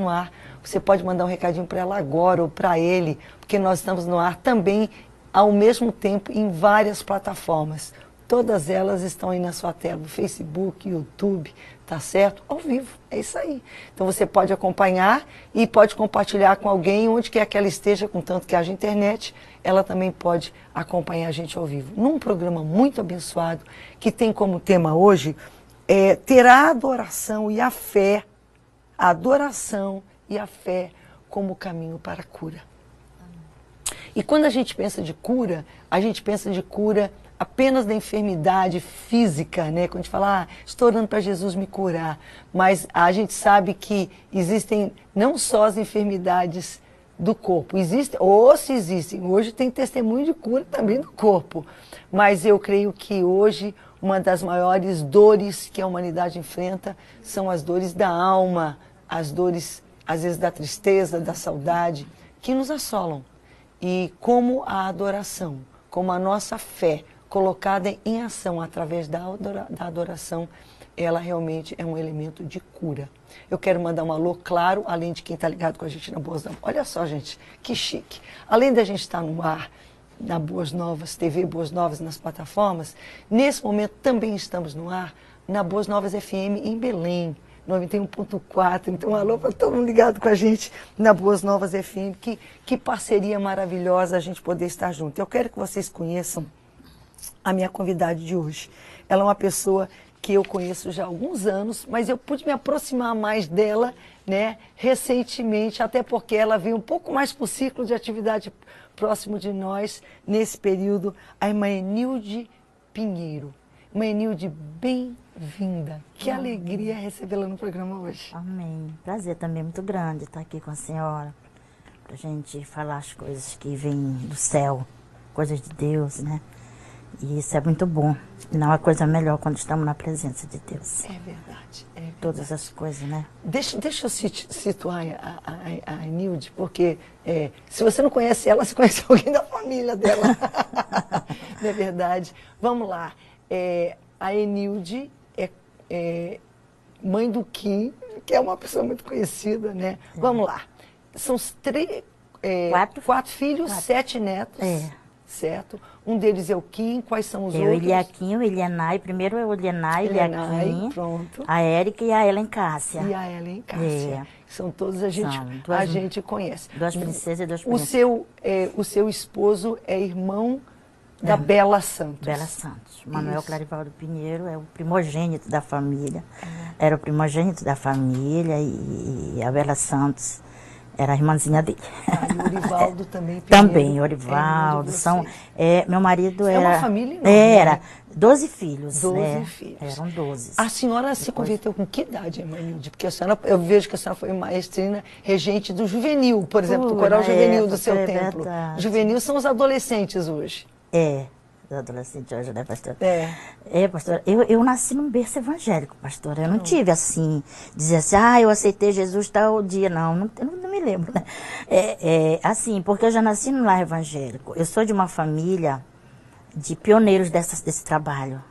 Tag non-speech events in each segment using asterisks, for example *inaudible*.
no ar. Você pode mandar um recadinho para ela agora ou para ele, porque nós estamos no ar também ao mesmo tempo em várias plataformas. Todas elas estão aí na sua tela, Facebook, YouTube, tá certo? Ao vivo, é isso aí. Então você pode acompanhar e pode compartilhar com alguém onde quer que ela esteja, contanto que haja internet, ela também pode acompanhar a gente ao vivo. Num programa muito abençoado, que tem como tema hoje é, ter a adoração e a fé, a adoração e a fé como caminho para a cura. E quando a gente pensa de cura, a gente pensa de cura apenas da enfermidade física, né? Quando a gente fala, ah, estou orando para Jesus me curar. Mas a gente sabe que existem não só as enfermidades do corpo, existem, ou se existem, hoje tem testemunho de cura também do corpo. Mas eu creio que hoje uma das maiores dores que a humanidade enfrenta são as dores da alma, as dores, às vezes, da tristeza, da saudade, que nos assolam. E como a adoração, como a nossa fé colocada em ação através da adoração, ela realmente é um elemento de cura. Eu quero mandar um alô claro, além de quem está ligado com a gente na Boas Novas. Olha só, gente, que chique. Além da gente estar no ar, na Boas Novas, TV Boas Novas nas plataformas, nesse momento também estamos no ar na Boas Novas FM em Belém. 91.4. Então, alô para todo mundo ligado com a gente na Boas Novas FM. Que, que parceria maravilhosa a gente poder estar junto. Eu quero que vocês conheçam a minha convidada de hoje. Ela é uma pessoa que eu conheço já há alguns anos, mas eu pude me aproximar mais dela né, recentemente, até porque ela veio um pouco mais para o ciclo de atividade próximo de nós nesse período, a irmã Enilde Pinheiro. Irmã Enilde, bem-vinda. Que Amém. alegria recebê-la no programa hoje. Amém. Prazer também muito grande estar aqui com a senhora, para a gente falar as coisas que vêm do céu, coisas de Deus, né? E isso é muito bom. Não há coisa melhor quando estamos na presença de Deus. É verdade. É verdade. Todas as coisas, né? Deixa, deixa eu situar a, a, a Nilde, porque é, se você não conhece ela, você conhece *laughs* alguém da família dela. *laughs* não é verdade? Vamos lá. É, a Enilde é, é, mãe do Kim, que é uma pessoa muito conhecida, né? É. Vamos lá. São três, é, quatro, quatro filhos, quatro. sete netos. É. Certo? Um deles é o Kim, quais são os é outros? O Eliakim, o Elianai, primeiro é o Elianai, Eliakim, pronto. a Érica e a Ellen Cássia. E a Ellen Cássia. É. São todos a gente, duas, a gente conhece. Duas princesas e dois príncipes. O seu, o seu esposo é irmão da é. Bela Santos. Bela Santos. Manuel. Clarivaldo Pinheiro é o primogênito da família. É. Era o primogênito da família e, e a Bela Santos era a irmãzinha dele. Ah, e o Orivaldo *laughs* também. Pinheiro, também, Orivaldo. É são, é, meu marido era. É uma família enorme, Era. Né? Doze filhos. Doze né? filhos. Eram doze. A senhora Depois... se converteu com que idade, Emanilde? Porque a senhora, eu vejo que a senhora foi maestrina regente do juvenil, por exemplo, do coral juvenil do seu é templo. Verdade. Juvenil são os adolescentes hoje. É adolescente hoje, né, pastor? É. É, pastor. Eu, eu nasci num berço evangélico, pastor. Eu não hum. tive assim, dizer assim, ah, eu aceitei Jesus tal dia. Não, não, não, não me lembro, né? É, é, assim, porque eu já nasci num lar evangélico. Eu sou de uma família de pioneiros dessa, desse trabalho.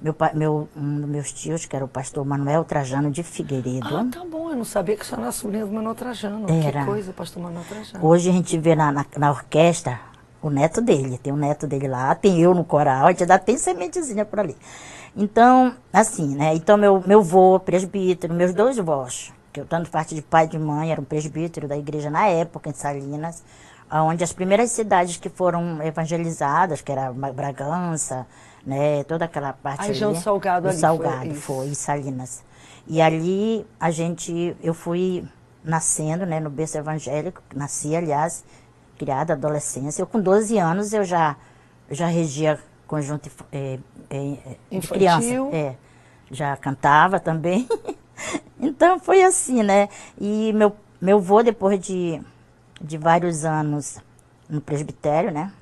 Meu, meu, um dos meus tios, que era o pastor Manuel Trajano de Figueiredo. Ah, tá bom. Eu não sabia que você era sobrinha do Manuel Trajano. Era. Que coisa, pastor Manuel Trajano. Hoje a gente vê na, na, na orquestra o neto dele, tem o neto dele lá, tem eu no coral, ainda tem sementezinha por ali. Então, assim, né? Então, meu, meu vô, presbítero, meus dois vós, que eu tanto parte de pai e de mãe, eram presbítero da igreja na época, em Salinas, onde as primeiras cidades que foram evangelizadas, que era Bragança, né, toda aquela parte Aí, ali. Salgado ali. Salgado, foi, foi, em Salinas. E ali a gente, eu fui nascendo, né, no berço evangélico, nasci, aliás, criada, adolescência. Eu com 12 anos eu já, já regia conjunto é, é, de criança. É, já cantava também. *laughs* então foi assim, né? E meu, meu vô, depois de, de vários anos no presbitério, né?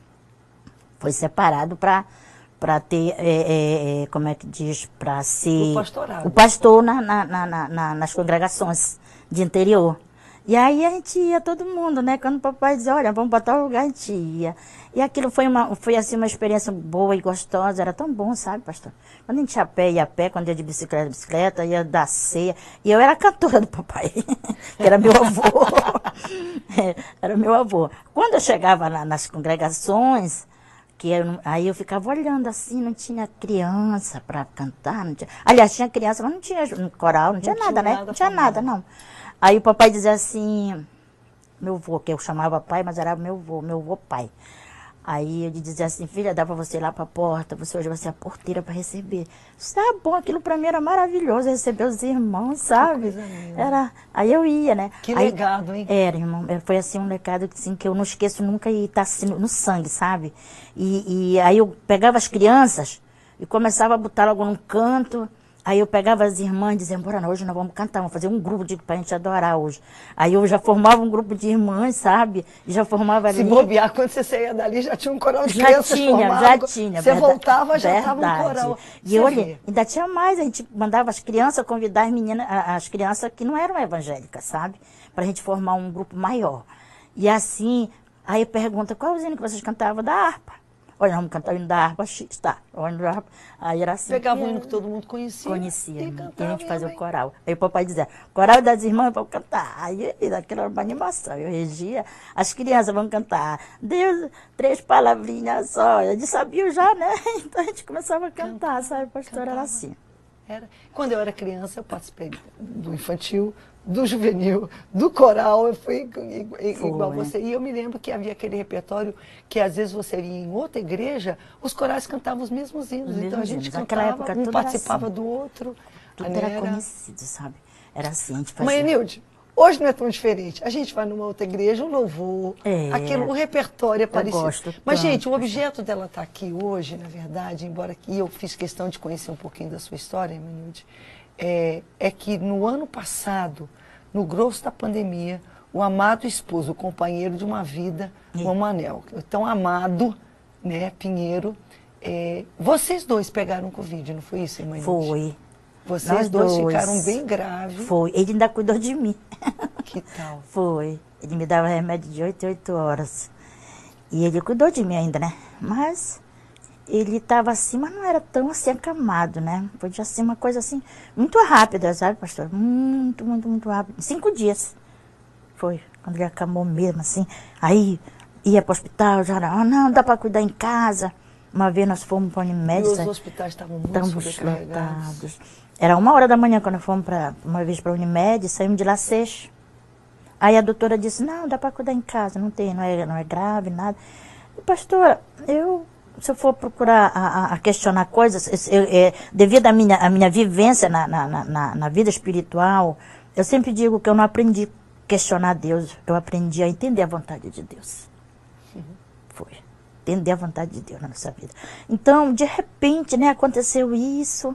Foi separado para para ter, é, é, como é que diz, para ser o, o pastor na, na, na, nas congregações de interior. E aí a gente ia todo mundo, né? Quando o papai dizia, olha, vamos para tal lugar, a gente ia. E aquilo foi uma, foi assim uma experiência boa e gostosa, era tão bom, sabe, pastor? Quando a gente ia a pé, ia a pé, quando ia de bicicleta, bicicleta, ia dar ceia. E eu era cantora do papai, *laughs* que era meu avô. *laughs* é, era meu avô. Quando eu chegava na, nas congregações, que eu, aí eu ficava olhando assim, não tinha criança para cantar, não tinha, aliás, tinha criança, mas não tinha coral, não, não tinha, nada, né? Não tinha nada, não. Aí o papai dizia assim, meu avô, que eu chamava pai, mas era meu avô, meu avô pai. Aí ele dizia assim, filha, dá para você ir lá para a porta, você hoje vai ser a porteira para receber. Tá bom, aquilo para mim era maravilhoso, receber os irmãos, sabe? Era, aí eu ia, né? Que aí, legado, hein? Era, irmão, foi assim um legado assim, que eu não esqueço nunca e tá assim no, no sangue, sabe? E, e aí eu pegava as crianças e começava a botar logo num canto, Aí eu pegava as irmãs e dizia, bora, hoje nós vamos cantar, vamos fazer um grupo de, pra gente adorar hoje. Aí eu já formava um grupo de irmãs, sabe? E já formava ali. Se bobear, quando você saía dali, já tinha um coral de já crianças tinha, formado. Já tinha, Você verdade, voltava, já estava um coral. E olha, ainda tinha mais, a gente mandava as crianças convidar as meninas, as crianças que não eram evangélicas, sabe? Pra gente formar um grupo maior. E assim, aí pergunta, qual o hino que vocês cantavam? Da harpa. Olha, vamos cantar o hino da harpa X, tá? O hino da harpa. Aí era assim. Pegava o hino que todo mundo conhecia. Conhecia. E, e a gente fazia o coral. Aí o papai dizia, coral das irmãs, vamos cantar. Aí aquilo era uma animação. Eu regia, as crianças vão cantar. Deus, três palavrinhas só. Eles sabiam já, né? *laughs* Então a gente começava a cantar, sabe? O pastor Cantava. era assim. Era. Quando eu era criança, eu participei do infantil, do juvenil, do coral, eu fui igual Foi. você. E eu me lembro que havia aquele repertório que às vezes você ia em outra igreja, os corais cantavam os mesmos hinos. Os então a gente cantava, época, um participava assim. do outro. Tudo era, era conhecido, sabe? Era assim, a gente fazia... Mãe Nilde, Hoje não é tão diferente. A gente vai numa outra igreja, o louvor, é, aquilo, o repertório é parecido. Gosto Mas, tanto, gente, o objeto dela estar tá aqui hoje, na verdade, embora que eu fiz questão de conhecer um pouquinho da sua história, Minute, é, é que no ano passado, no grosso da pandemia, o amado esposo, o companheiro de uma vida, o Manel, tão amado, né, Pinheiro, é, vocês dois pegaram Covid, não foi isso, irmã? Foi. Vocês Nós dois, dois ficaram bem graves. Foi. Ele ainda cuidou de mim. *laughs* Que tal? Foi. Ele me dava remédio de 8 em 8 horas. E ele cuidou de mim ainda, né? Mas ele estava assim, mas não era tão assim acamado, né? Foi assim uma coisa assim, muito rápida, sabe, pastor? Muito, muito, muito rápido. Cinco dias. Foi, quando ele acamou mesmo, assim. Aí ia para o hospital, já era, oh, não, dá para cuidar em casa. Uma vez nós fomos para o Unimed. E os hospitais estavam muito lotados. Era uma hora da manhã quando fomos pra, uma vez para a Unimed, saímos de lá sexto. Aí a doutora disse, não, dá para cuidar em casa, não tem, não é, não é grave, nada. E, pastora, eu, se eu for procurar a, a questionar coisas, eu, é, devido à minha, à minha vivência na, na, na, na vida espiritual, eu sempre digo que eu não aprendi a questionar Deus, eu aprendi a entender a vontade de Deus. Uhum. Foi. Entender a vontade de Deus na nossa vida. Então, de repente, né, aconteceu isso.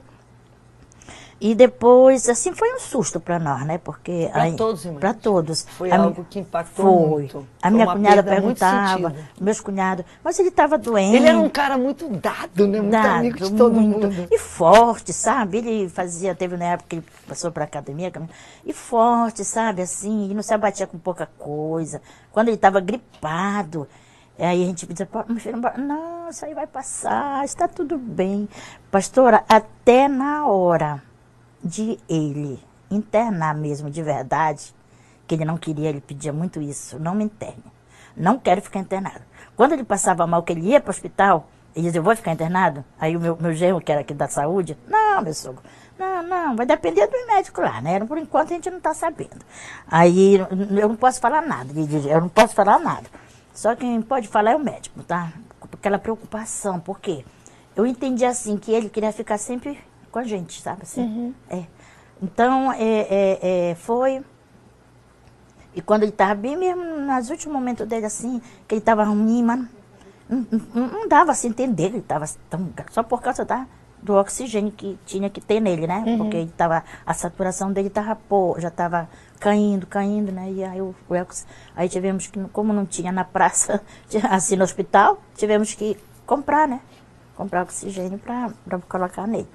E depois, assim, foi um susto para nós, né? Porque para todos, Para todos. Foi a algo que impactou foi. muito. A minha cunhada perguntava, meus cunhados, mas ele estava doente. Ele era um cara muito dado, né? Muito dado, amigo de todo muito, mundo. E forte, sabe? Ele fazia, teve na época que ele passou para academia, e forte, sabe? Assim, e não se abatia com pouca coisa. Quando ele estava gripado, Aí a gente dizia, não, isso aí vai passar, está tudo bem. Pastora, até na hora de ele internar mesmo de verdade, que ele não queria, ele pedia muito isso, não me interne. Não quero ficar internado. Quando ele passava mal, que ele ia para o hospital, ele dizia, eu vou ficar internado? Aí o meu, meu genro, que era aqui da saúde, não, meu sogro, não, não, vai depender do médico lá, né? Por enquanto a gente não está sabendo. Aí eu não posso falar nada, ele dizia, eu não posso falar nada. Só quem pode falar é o médico, tá? Aquela preocupação, por quê? Eu entendi assim, que ele queria ficar sempre com a gente, sabe assim? Uhum. É. Então, é, é, é, foi. E quando ele estava bem mesmo, nos últimos momentos dele, assim, que ele estava ruim, mano, não, não, não, dava assim entender, ele estava tão. Só por causa da, do oxigênio que tinha que ter nele, né? Uhum. Porque ele tava, a saturação dele estava já estava caindo, caindo, né? E aí, o, o aí tivemos que, como não tinha na praça, *laughs* assim no hospital, tivemos que comprar, né? Comprar oxigênio para colocar nele.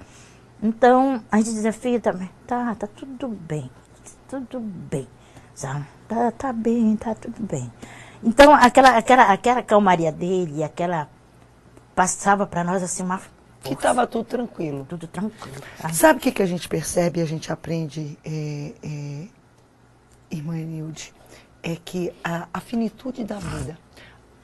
Então, a gente dizia, filha, também, tá, tá tudo bem, tudo bem, sabe? tá, tá bem, tá tudo bem. Então, aquela, aquela, aquela calmaria dele, aquela. passava para nós assim uma. Que estava tudo tranquilo. Tudo tranquilo. Tá? Sabe o que, que a gente percebe e a gente aprende, é, é, irmã Nilde? É que a, a finitude da vida.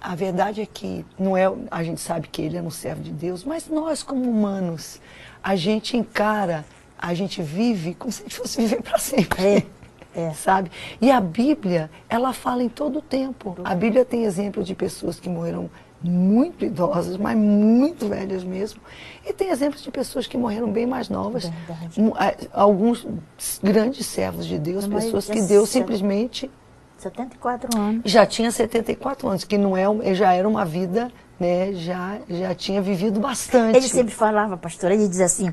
A verdade é que não é, a gente sabe que ele é um servo de Deus, mas nós como humanos, a gente encara, a gente vive como se a gente fosse viver para sempre. É. É. *laughs* Sabe? E a Bíblia, ela fala em todo o tempo. A Bíblia tem exemplo de pessoas que morreram muito idosas, mas muito velhas mesmo. E tem exemplos de pessoas que morreram bem mais novas. Verdade. Alguns grandes servos de Deus, pessoas que Deus simplesmente 74 anos. já tinha 74 anos, que não é, já era uma vida, né, já, já tinha vivido bastante. Ele sempre falava, pastor, ele dizia assim,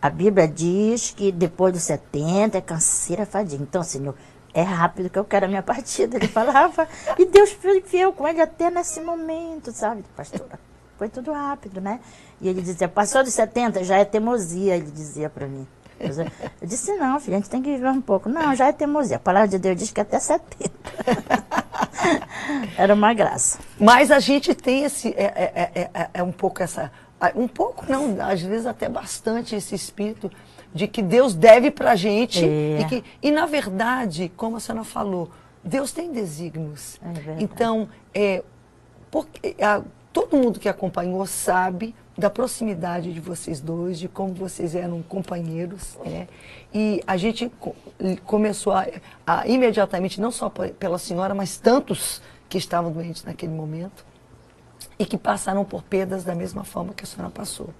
a Bíblia diz que depois dos 70 é canseira fadiga. Então, Senhor, é rápido que eu quero a minha *laughs* partida. Ele falava, e Deus foi fiel com ele até nesse momento, sabe, pastora? Foi tudo rápido, né? E ele dizia, passou dos 70, já é teimosia, ele dizia para mim. Eu disse, não, filho, a gente tem que viver um pouco. Não, já é teimosia. A palavra de Deus diz que até 70. *laughs* Era uma graça. Mas a gente tem esse, é, é, é, é- é um pouco essa, um pouco não, às vezes até bastante esse espírito de que Deus deve pra gente É. e que, e na verdade, como a senhora falou, Deus tem desígnios. É então, é, porque, a- todo mundo que acompanhou sabe da proximidade de vocês dois, de como vocês eram companheiros, né? E a gente co- começou a, a imediatamente, não só pe- pela senhora, mas tantos que estavam doentes naquele momento e que passaram por perdas da mesma forma que a senhora passou.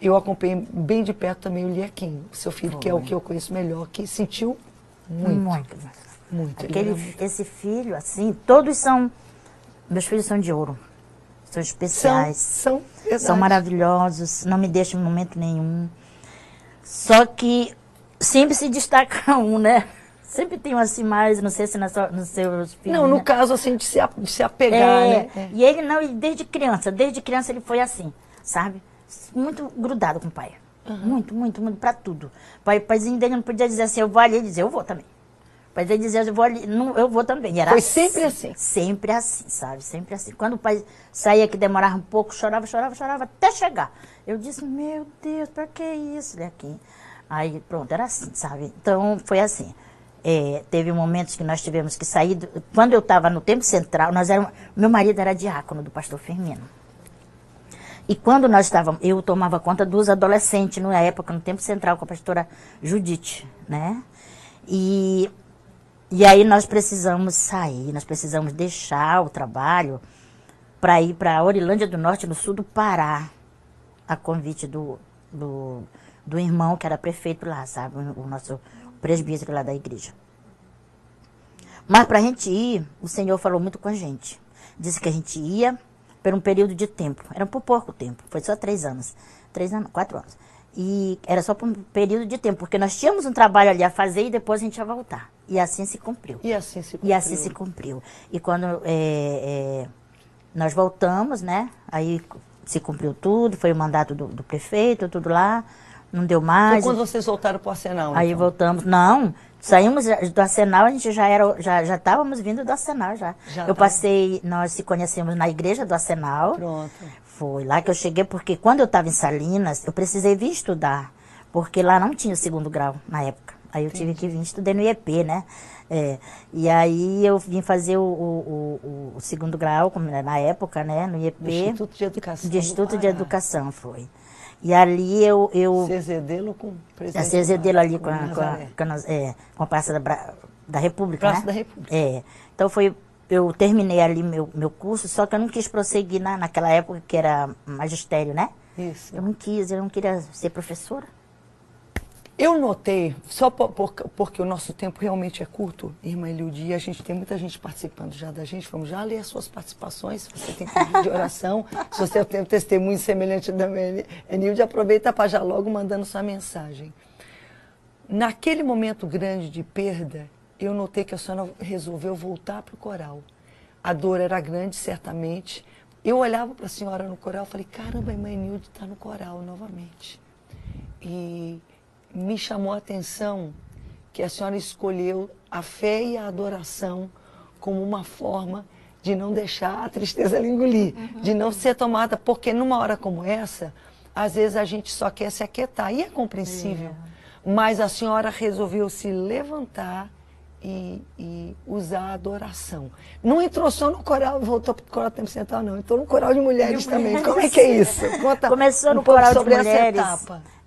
Eu acompanhei bem de perto também o Liequim, o seu filho, que é o que eu conheço melhor, que sentiu muito. Muito. Muito, ele Aquele, era muito. Esse filho, assim, todos são. Meus filhos são de ouro. São São, especiais. são, verdade. São maravilhosos, não me deixam em momento nenhum. Só que sempre se destaca *laughs* um, né? Sempre tem um assim mais, não sei se na sua, nos seus filhos. Não, no né? caso assim de se, de se apegar, É, né? E ele não, desde criança, desde criança ele foi assim, sabe? Muito grudado com o pai. Muito, muito, muito, pra tudo. O pai, paizinho dele não podia dizer assim, eu vou ali, ele dizia, eu vou também. Pai dele dizia, eu vou ali, não, eu vou também. Era Foi sempre assim. Sempre assim, sabe? Sempre assim. Quando o pai saía que demorava um pouco, chorava, chorava, chorava, até chegar. Eu disse, meu Deus, pra que isso, Lequim? Aí, pronto, era assim, sabe? Então, foi assim. É, teve momentos que nós tivemos que sair. do- quando eu estava no tempo central, nós éramos, meu marido era diácono do pastor Firmino. E quando nós estávamos, eu tomava conta dos adolescentes na época, no tempo central, com a pastora Judite, né? E, e aí nós precisamos sair, nós precisamos deixar o trabalho para ir para Orilândia do Norte, no sul do Pará, a convite do, do, do irmão que era prefeito lá, sabe? O, o nosso presbítero lá da igreja. Mas para a gente ir, o Senhor falou muito com a gente. Disse que a gente ia por um período de tempo. Era por pouco tempo, foi só três anos. Três anos, quatro anos. E era só por um período de tempo, porque nós tínhamos um trabalho ali a fazer e depois a gente ia voltar. E assim se cumpriu. E assim se E assim cumpriu. se cumpriu. E quando é, é, nós voltamos, né? Aí se cumpriu tudo, foi o mandato do, do prefeito, tudo lá, não deu Foi mais. quando vocês voltaram para o Arsenal, Aí então. voltamos. Não, saímos do Arsenal, a gente já era, já já estávamos vindo do Arsenal já. Já eu tava. passei, nós se conhecemos na igreja do Arsenal. Pronto. Foi lá que eu cheguei, porque quando eu estava em Salinas, eu precisei vir estudar, porque lá não tinha o segundo grau na época. Aí eu tive que vir, estudei no IEP, né? É, e aí eu vim fazer o, o, o- o segundo grau, na época, né? No IEP. Do Instituto de Educação. de Instituto de. Educação, foi. E ali eu... eu Cezedelo com presidente. CZD ali com a, com a, com a, é, com a Praça da, Bra- da República, Praça né? da República. É. Então foi... Eu terminei ali meu, meu curso, só que eu não quis prosseguir na, naquela época que era magistério, né? Isso. Eu não quis, eu não queria ser professora. Eu notei, só por- por- porque o nosso tempo realmente é curto, irmã Elilde, e a gente tem muita gente participando já da gente, vamos já ler as suas participações, se você tem pedido de oração, *laughs* se você tem um testemunho semelhante da minha Elilde, aproveita para já logo mandando sua mensagem. Naquele momento grande de perda, eu notei que a senhora resolveu voltar para o coral. A dor era grande, certamente. Eu olhava para a senhora no coral e falei, caramba, a irmã Nilde está no coral novamente. E me chamou a atenção que a senhora escolheu a fé e a adoração como uma forma de não deixar a tristeza lhe engolir, uhum. de não ser tomada, porque numa hora como essa, às vezes a gente só quer se aquietar, e é compreensível. É. Mas a senhora resolveu se levantar e, e, usar a adoração. Não entrou só no coral, voltou para o coral tempo central, não. Entrou no coral de mulheres de também. Mulheres. Como é que é isso? *laughs* Conta Começou um no coral de mulheres.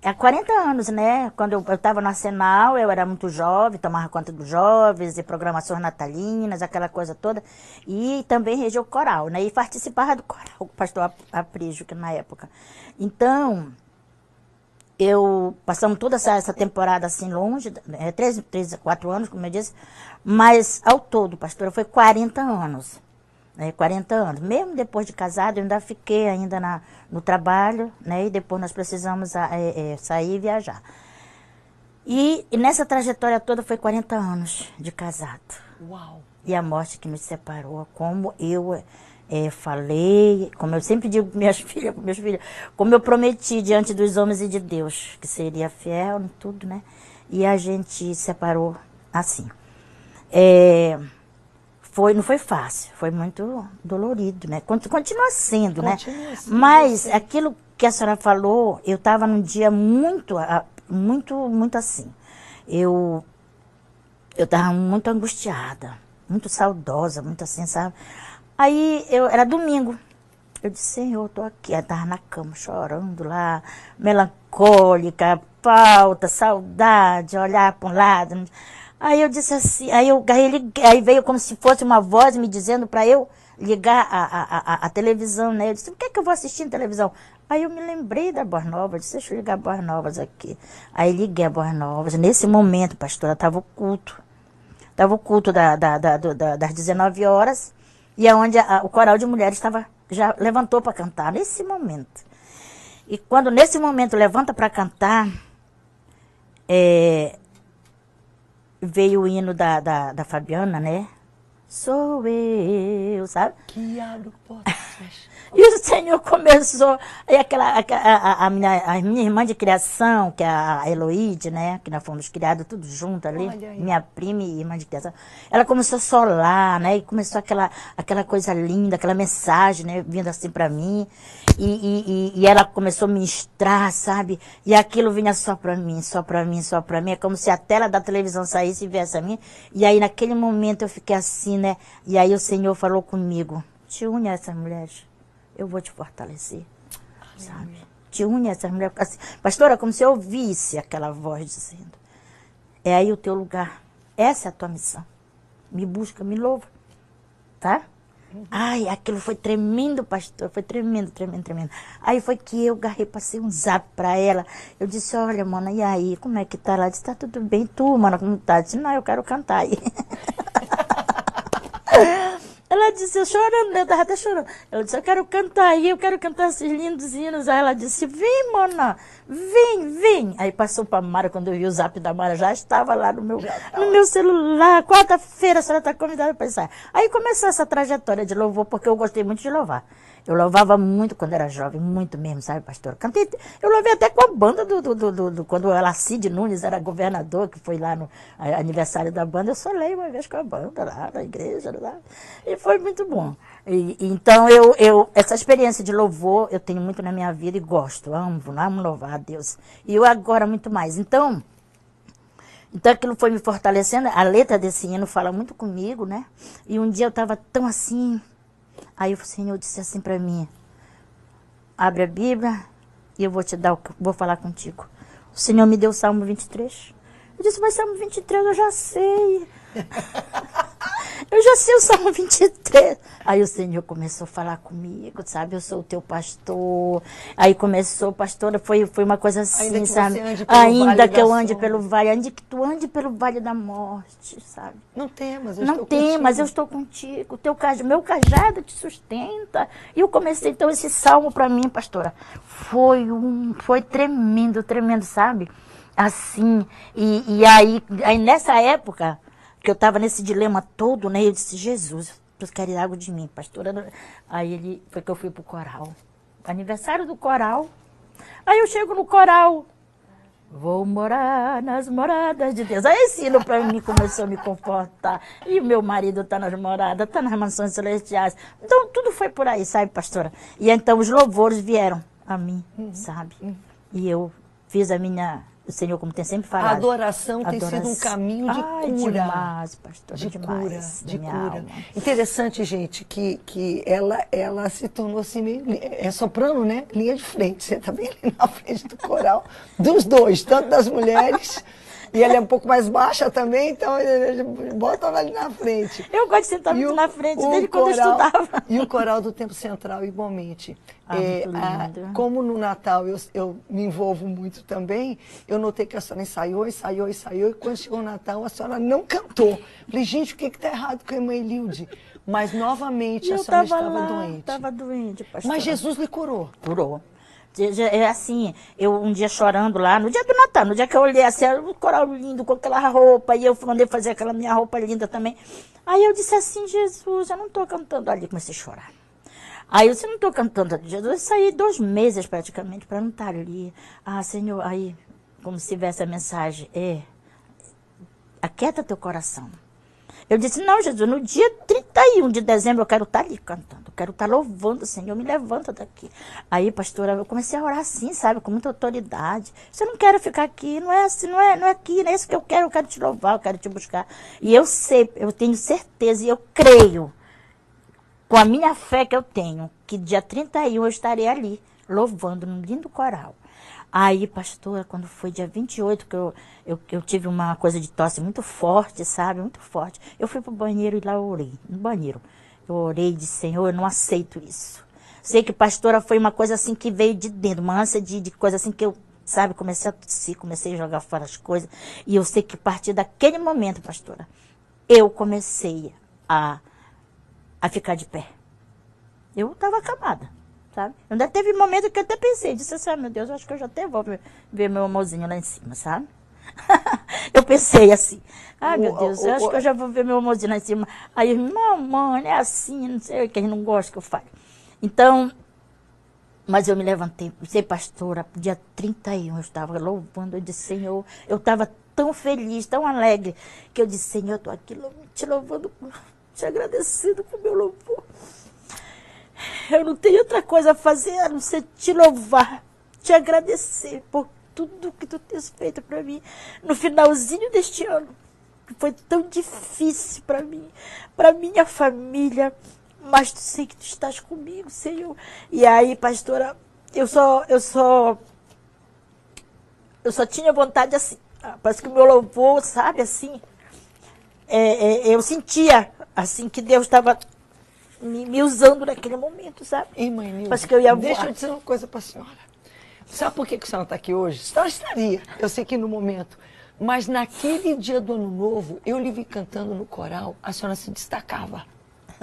Há 40 anos, né? Quando eu estava no Arsenal, eu era muito jovem, tomava conta dos jovens, e programações natalinas, aquela coisa toda. E também regia o coral, né? E participava do coral, o pastor Aprígio, que na época. Então, eu passamos toda essa, essa temporada assim longe, é, três, três, quatro anos, como eu disse, mas ao todo, pastora, foi 40 anos. Né, 40 anos. Mesmo depois de casado, eu ainda fiquei ainda na, no trabalho, né? E depois nós precisamos é, é, sair e viajar. E, e, nessa trajetória toda foi 40 anos de casado. Uau! E a morte que nos separou, como eu é, falei, como eu sempre digo para minhas *laughs* filhas, para meus filhos, como eu prometi diante dos homens e de Deus, que seria fiel em tudo, né? E a gente separou assim. É, foi, não foi fácil, foi muito dolorido, né? Continua sendo, né? Continua né? Sendo, Mas sim. aquilo que a senhora falou, eu estava num dia muito, muito, muito assim. Eu eu estava muito angustiada, muito saudosa, muito assim, sabe? Aí eu era domingo. Eu disse, Senhor, eu tô aqui. Eu tava na cama chorando lá, melancólica, falta, saudade, olhar para um lado. Aí eu disse assim, aí, eu, aí, ele, aí veio como se fosse uma voz me dizendo para eu ligar a, a, a, a, televisão, né? Eu disse, o que é que eu vou assistir em televisão? Aí eu me lembrei da Boas Novas, disse, deixa eu ligar a Boas Novas aqui. Aí liguei a Boas Novas. Nesse momento, pastora, estava o culto. Estava o culto da, da, da, da, das 19 horas e é onde a, o coral de mulheres estava já levantou para cantar nesse momento. E quando nesse momento levanta para cantar, é, veio o hino da, da, da, Fabiana, né? Sou eu, sabe? Que abre portas, fecha. E o Senhor começou. Aí aquela, a, a, minha, a minha irmã de criação, que é a Eloide, né? Que nós fomos criados tudo junto ali. Minha prima e irmã de criação. Ela começou a solar, né? E começou aquela, aquela coisa linda, aquela mensagem, né? Vindo assim para mim. E, e, e, ela começou a ministrar, sabe? E aquilo vinha só para mim, só para mim, só para mim. É como se a tela da televisão saísse e viesse a mim. E aí naquele momento eu fiquei assim, né? E aí o Senhor falou comigo: te une a essas mulheres eu vou te fortalecer. Sabe? Te une a essas mulheres. Assim, pastora, como se eu ouvisse aquela voz dizendo: É aí o teu lugar. Essa é a tua missão. Me busca, me louva. Tá? Ai, aquilo foi tremendo, pastor. Foi tremendo, tremendo, tremendo. Aí foi que eu garrei, passei um zap pra ela. Eu disse, olha, mana, e aí, como é que tá? Ela disse, tá tudo bem. Tu, mana, como tá? Eu disse, não, eu quero cantar aí. *laughs* Ela disse, eu chorando, eu tava até chorando. Eu disse, eu quero cantar aí, eu quero cantar esses lindos hinos. Aí ela disse, vem, Mona, vem, vem. Aí passou para Mara, quando eu vi o zap da Mara, já estava lá no meu, no meu celular. Quarta-feira a senhora está convidada para ensaiar. Aí começou essa trajetória de louvor, porque eu gostei muito de louvar. Eu louvava muito quando era jovem, muito mesmo, sabe, pastor? Cantei, eu louvei até com a banda do, do, do, do, do quando o Alacide Nunes era governador, que foi lá no aniversário da banda, eu solei uma vez com a banda lá na igreja, lá, e foi muito bom. E, então, eu, eu, essa experiência de louvor eu tenho muito na minha vida e gosto, amo, amo louvar a Deus. E eu agora muito mais. Então, então aquilo foi me fortalecendo. A letra desse hino fala muito comigo, né? E um dia eu estava tão assim, Aí o Senhor disse assim para mim: abre a Bíblia e eu vou te dar, vou falar contigo. O Senhor me deu o Salmo 23. Eu disse, mas Salmo 23 eu já sei. *laughs* Eu já sei o Salmo 23. Aí o Senhor começou a falar comigo, sabe? Eu sou o teu pastor. Aí começou, pastora, foi, foi uma coisa assim, ainda sabe? ainda que eu ande pelo vale, ainda que tu ande pelo vale da morte, sabe? Não temas, eu Não estou temas, eu estou contigo. O teu cajado, meu cajado te sustenta. E eu comecei então esse salmo para mim, pastora. Foi um, foi tremendo, tremendo, sabe? Assim, e, e aí, aí nessa época, que eu estava nesse dilema todo, né? Eu disse, Jesus, tu queres água de mim, pastora. Aí ele foi que eu fui pro coral. Aniversário do coral. Aí eu chego no coral. Vou morar nas moradas de Deus. Aí esse hino para mim começou a me confortar. E o meu marido está nas moradas, está nas mansões celestiais. Então tudo foi por aí, sabe, pastora? E então os louvores vieram a mim, uhum. sabe? Uhum. E eu fiz a minha o Senhor, como tem sempre falado. A adoração, adoração. tem sido um caminho de Ai, cura. Demais, pastor, de demais, cura, de cura. Alma. Interessante, gente, que, que ela, ela se tornou assim meio. É soprano, né? Linha de frente. Você está bem ali na frente do coral, dos dois, tanto das mulheres. E ela é um pouco mais baixa também, então bota ela ali na frente. Eu gosto de sentar muito na frente, desde quando coral, eu estudava. E o coral do Tempo Central, igualmente. Ah, é, a, como no Natal eu, eu me envolvo muito também, eu notei que a senhora ensaiou, ensaiou, ensaiou, e quando chegou o Natal, a senhora não cantou. Falei, gente, o que está errado com a irmã Elilde? Mas novamente eu a senhora estava lá, doente. Estava doente, pastor. Mas Jesus lhe curou. Curou. É assim, eu um dia chorando lá, no dia do Natal, no dia que eu olhei assim, o coral lindo com aquela roupa, e eu mandei fazer aquela minha roupa linda também. Aí eu disse assim, Jesus, eu não estou cantando ali, comecei a chorar. Aí eu disse, não estou cantando ali, Jesus, eu saí dois meses praticamente para não estar ali. Ah, Senhor, aí, como se tivesse a mensagem, é, aquieta teu coração. Eu disse, não, Jesus, no dia 31 de dezembro eu quero estar ali cantando, eu quero estar louvando o Senhor, me levanta daqui. Aí, pastora, eu comecei a orar assim, sabe, com muita autoridade. Eu não quero ficar aqui, não é assim, não é, não é aqui, não é isso que eu quero, eu quero te louvar, eu quero te buscar. E eu sei, eu tenho certeza e eu creio, com a minha fé que eu tenho, que dia 31 eu estarei ali, louvando num lindo coral. Aí, pastora, quando foi dia 28, que eu, eu, eu tive uma coisa de tosse muito forte, sabe? Muito forte. Eu fui pro banheiro e lá eu orei, no banheiro. Eu orei disse, Senhor, eu não aceito isso. Sei que pastora foi uma coisa assim que veio de dentro, uma ânsia de, de coisa assim que eu, sabe, comecei a tossir, comecei a jogar fora as coisas. E eu sei que a partir daquele momento, pastora, eu comecei a, a ficar de pé. Eu estava acamada sabe? Ainda teve momento que eu até pensei, disse assim, ah, meu Deus, acho que eu já até vou ver, meu amorzinho lá em cima, sabe? *laughs* eu pensei assim, ah, meu Deus, eu acho que eu já vou ver meu amorzinho lá em cima. Aí, mamãe, é assim, não sei o que, ele não gosta que eu fale. Então, mas eu me levantei, ser pastora, dia 31 eu estava louvando, eu disse, Senhor, eu estava tão feliz, tão alegre, que eu disse, Senhor, eu estou aqui te louvando, te agradecendo por meu louvor. Eu não tenho outra coisa a fazer a não ser te louvar, te agradecer por tudo que tu tens feito para mim no finalzinho deste ano. Que foi tão difícil para mim, para minha família, mas tu sei que tu estás comigo, Senhor. E aí, pastora, eu só, eu só, eu só tinha vontade assim. Ah, parece que o meu louvor, sabe, assim, é, é, eu sentia assim que Deus estava me, me usando naquele momento, sabe? Irmã Nilda, Mas que eu ia voar. deixa eu dizer uma coisa para a senhora. Sabe por que, que a senhora está aqui hoje? A senhora estaria, eu sei que no momento. Mas naquele dia do ano novo, eu lhe vi cantando no coral, a senhora se destacava.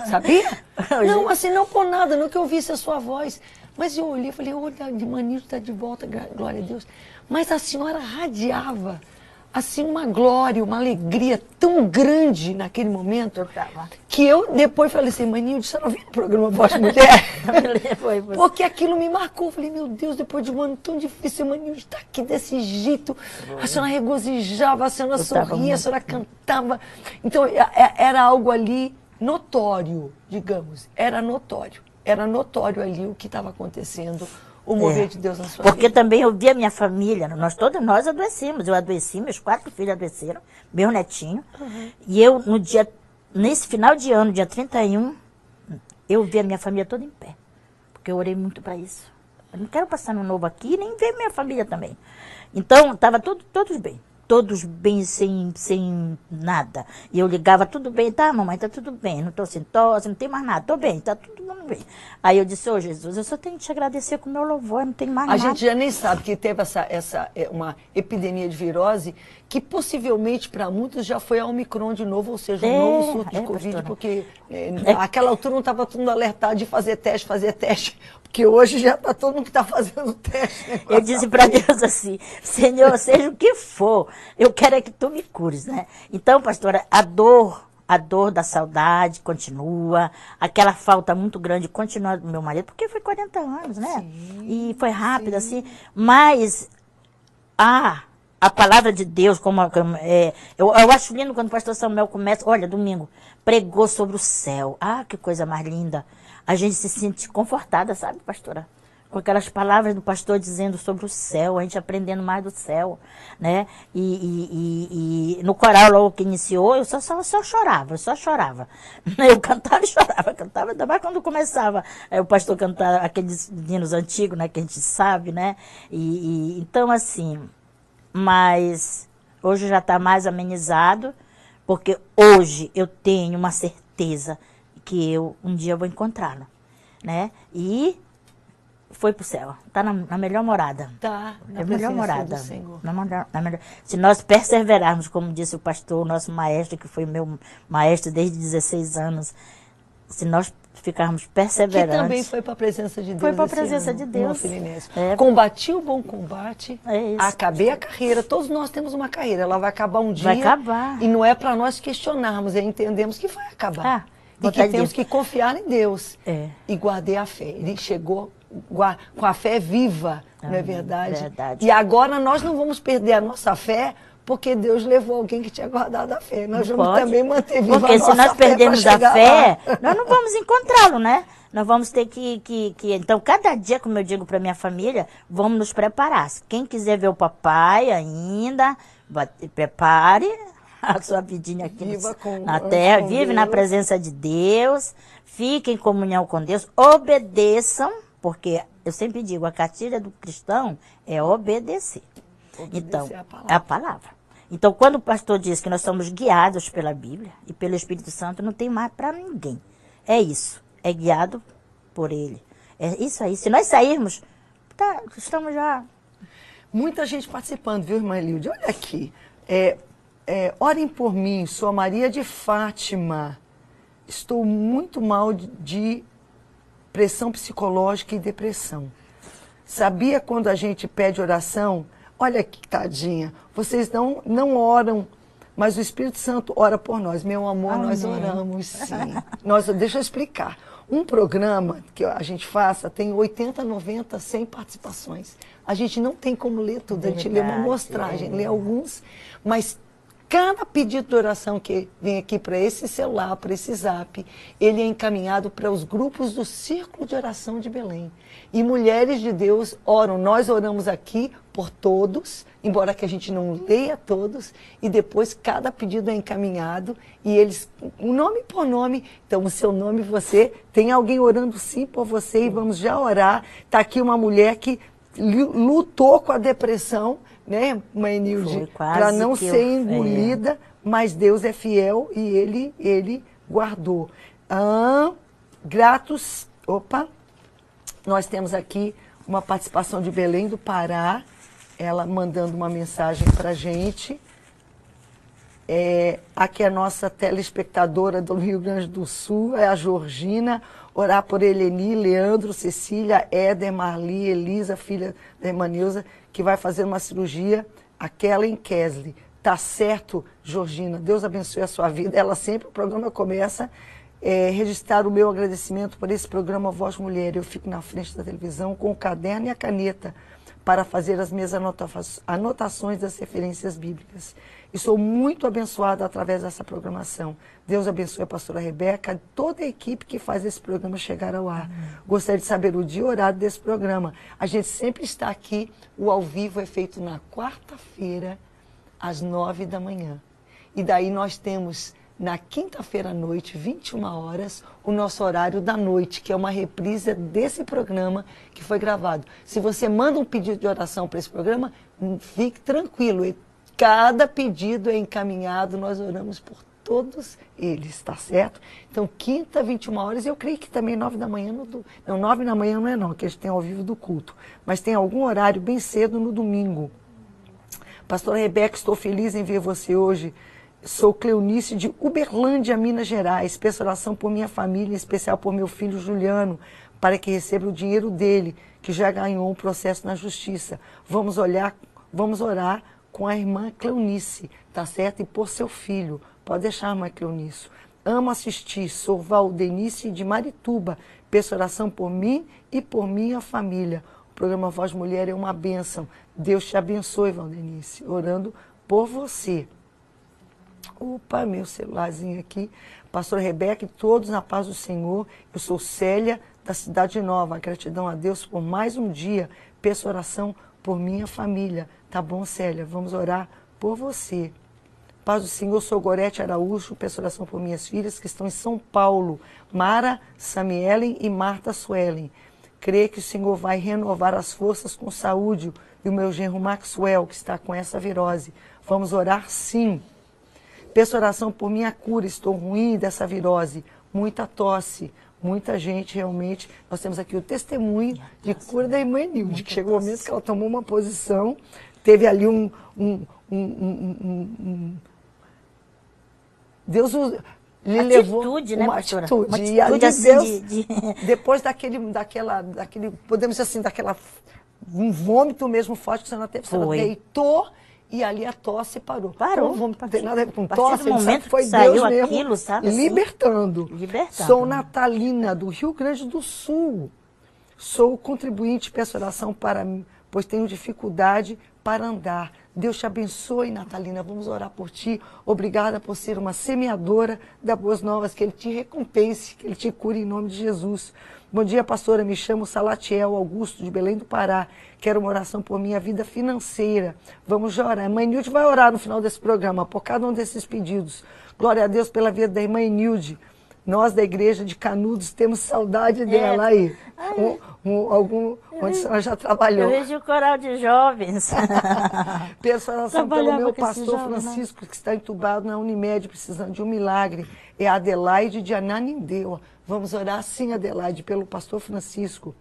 Sabia? *laughs* não, assim, não por nada, não que eu ouvisse a sua voz. Mas eu olhei e falei, olha, de Manilo está de volta, glória a Deus. Mas a senhora radiava assim uma glória, uma alegria tão grande naquele momento eu que eu depois falei assim, Maninho, você não viu o programa Voz Mulher? *laughs* foi, foi. *laughs* Porque aquilo me marcou. Eu falei, meu Deus, depois de um ano tão difícil, Maninho está aqui desse jeito. A senhora regozijava, a senhora eu sorria, a senhora cantava. Então é, é, era algo ali notório, digamos, era notório. Era notório ali o que estava acontecendo o mover é. de Deus na sua Porque vida. também eu vi a minha família, nós todos nós adoecemos. Eu adoeci, meus quatro filhos adoeceram, meu netinho. Uhum. E eu, no dia, nesse final de ano, dia 31, eu vi a minha família toda em pé. Porque eu orei muito para isso. Eu não quero passar no novo aqui, nem ver minha família também. Então, estava todos bem todos bem, sem, sem nada. E eu ligava, tudo bem, tá, mamãe, tá tudo bem, não tô sem tosse, não tem mais nada, tô bem, tá tudo bem. Aí eu disse, ô oh, Jesus, eu só tenho que te agradecer com o meu louvor, não tem mais a nada. A gente já nem sabe que teve essa, essa é, uma epidemia de virose que possivelmente para muitos já foi a Omicron de novo, ou seja, um é, novo surto de é, Covid, pastora. porque é, aquela altura não estava todo mundo alertado de fazer teste, fazer teste, porque hoje já está todo mundo que está fazendo teste. Né? Eu disse para Deus assim, Senhor, seja o que for, eu quero é que tu me cures, né? Então, pastora, a dor, a dor da saudade continua, aquela falta muito grande continua do meu marido, porque foi 40 anos, né? Sim, e foi rápido, sim. assim, mas, ah, a palavra de Deus, como, como é, eu, eu acho lindo quando o pastor Samuel começa, olha, domingo, pregou sobre o céu. Ah, que coisa mais linda. A gente se sente confortada, sabe, pastora? com aquelas palavras do pastor dizendo sobre o céu, a gente aprendendo mais do céu, né? E, e, e, e no coral logo que iniciou, eu só, só, só chorava, eu só chorava. *laughs* Eu cantava e chorava, cantava, ainda mais quando começava o pastor cantar aqueles hinos antigos, né? Que a gente sabe, né? E, então, assim, mas hoje já está mais amenizado, porque hoje eu tenho uma certeza que eu um dia vou encontrá-lo, né? E foi pro céu. Está na, na, melhor morada. Tá. Na é melhor morada. Na, na melhor, se nós perseverarmos, como disse o pastor, nosso maestro, que foi meu maestro desde 16 anos, se nós ficarmos perseverantes. Que também foi para a presença de Deus. Foi para a presença ano, de Deus. É. Combati o bom combate, é acabei a carreira. Todos nós temos uma carreira, ela vai acabar um dia. Vai acabar. E não é para nós questionarmos, é entendemos que vai acabar. Ah, e que temos que confiar em Deus. É. E guardei a fé. Ele chegou com a fé viva, não é verdade? verdade? E agora nós não vamos perder a nossa fé porque Deus levou alguém que tinha guardado a fé. Nós não vamos pode. também manter viva Porque a nossa se nós fé perdemos a fé, lá. nós não vamos encontrá-lo, né? Nós vamos ter que, que, que, Então, cada dia, como eu digo para minha família, vamos nos preparar. Quem quiser ver o papai ainda, prepare *laughs* a sua vidinha aqui Viva com, na terra, vive Deus. na presença de Deus, fique em comunhão com Deus, obedeçam porque eu sempre digo, a cartilha do cristão é obedecer. obedecer então, a palavra. a palavra. Então, quando o pastor diz que nós somos guiados pela Bíblia e pelo Espírito Santo, não tem mais para ninguém. É isso. É guiado por ele. É isso aí. Se nós sairmos, tá, estamos já. Muita gente participando, viu, irmã Elilde? Olha aqui. É, é, orem por mim, sou a Maria de Fátima. Estou muito mal de, pressão psicológica e depressão. Sabia quando a gente pede oração? Olha que tadinha, vocês não, não oram, mas o Espírito Santo ora por nós. Meu amor, Amém. nós oramos sim. nós, deixa eu explicar. Um programa que a gente faça tem 80, 90, 100 participações. A gente não tem como ler tudo, Verdade, a gente lê uma amostragem, é. lê alguns, mas Cada pedido de oração que vem aqui para esse celular, para esse zap, ele é encaminhado para os grupos do Círculo de Oração de Belém. E mulheres de Deus oram. Nós oramos aqui por todos, embora que a gente não leia todos, e depois cada pedido é encaminhado e eles, nome por nome, então o seu nome você, tem alguém orando sim por você e vamos já orar. Está aqui uma mulher que lutou com a depressão, né, Mãe Nilde, para não ser eu, engolida, é. mas Deus é fiel e ele, ele guardou. Ah, gratos, opa, nós temos aqui uma participação de Belém do Pará, ela mandando uma mensagem para a gente. É, aqui é a nossa telespectadora do Rio Grande do Sul, é a Georgina. Orar por Eleni, Leandro, Cecília, Éder, Marli, Elisa, filha da irmã Neuza, que vai fazer uma cirurgia, aquela em Kesley. Tá certo, Georgina, Deus abençoe a sua vida. Ela sempre, o programa começa é, registrar o meu agradecimento por esse programa Voz Mulher. Eu fico na frente da televisão com o caderno e a caneta para fazer as minhas anotações das referências bíblicas. E sou muito abençoada através dessa programação. Deus abençoe a pastora Rebeca, toda a equipe que faz esse programa chegar ao ar. Gostaria de saber o dia e horário desse programa. A gente sempre está aqui, o ao vivo é feito na quarta-feira, às nove da manhã. E daí nós temos na quinta-feira à noite, 21 horas, o nosso horário da noite, que é uma reprise desse programa que foi gravado. Se você manda um pedido de oração para esse programa, fique tranquilo. Cada pedido é encaminhado, nós oramos por todos eles, tá certo? Então, quinta, 21 horas, eu creio que também 9 da manhã, no, não, 9 da manhã não é não, que gente tem ao vivo do culto, mas tem algum horário bem cedo no domingo. Pastora Rebeca, estou feliz em ver você hoje Sou Cleonice de Uberlândia, Minas Gerais. Peço oração por minha família, em especial por meu filho Juliano, para que receba o dinheiro dele, que já ganhou um processo na justiça. Vamos olhar, vamos orar com a irmã Cleonice, tá certo? E por seu filho. Pode deixar, irmã Cleonice. Amo assistir. Sou Valdenice de Marituba. Peço oração por mim e por minha família. O programa Voz Mulher é uma bênção. Deus te abençoe, Valdenice, orando por você. Opa, meu celularzinho aqui. Pastor Rebeca e todos na paz do Senhor. Eu sou Célia, da Cidade Nova. Gratidão a Deus por mais um dia. Peço oração por minha família. Tá bom, Célia? Vamos orar por você. Paz do Senhor, sou Gorete Araújo, peço oração por minhas filhas que estão em São Paulo, Mara Samielen e Marta Suelen. Creio que o Senhor vai renovar as forças com saúde e o meu genro Maxwell, que está com essa virose. Vamos orar sim. Peço oração por minha cura, estou ruim dessa virose, muita tosse, muita gente realmente. Nós temos aqui o testemunho de cura da irmã Nilde, que chegou o momento que ela tomou uma posição, teve ali um. um, um, um Deus lhe atitude, levou né, uma pastora? atitude. Uma e ali atitude assim Deus, de- de- *laughs* depois daquele, daquela, daquele, podemos dizer assim, daquela, um vômito mesmo forte que você não teve, Foi. deitou e ali a tosse parou. Parou. Então, vômito não tem nada a ver com tosse, do sabe momento foi que saiu Deus mesmo aquilo, sabe, assim? libertando. Libertando. Sou Natalina, do Rio Grande do Sul. Sou contribuinte, peço oração para mim, pois tenho dificuldade para andar. Deus te abençoe, Natalina. Vamos orar por ti. Obrigada por ser uma semeadora da Boas Novas. Que Ele te recompense, que Ele te cure em nome de Jesus. Bom dia, pastora. Me chamo Salatiel Augusto, de Belém do Pará. Quero uma oração por minha vida financeira. Vamos orar. A mãe Nilde vai orar no final desse programa, por cada um desses pedidos. Glória a Deus pela vida da irmã Nilde. Nós da igreja de Canudos temos saudade dela aí. Um- um- algum, onde a senhora já Eu trabalhou. vejo o coral de jovens. Peço oração pelo meu pastor jovem, né? Francisco, que está entubado na Unimed, precisando de um milagre. É a Adelaide de Ananindeua. Vamos orar sim, Adelaide, pelo pastor Francisco.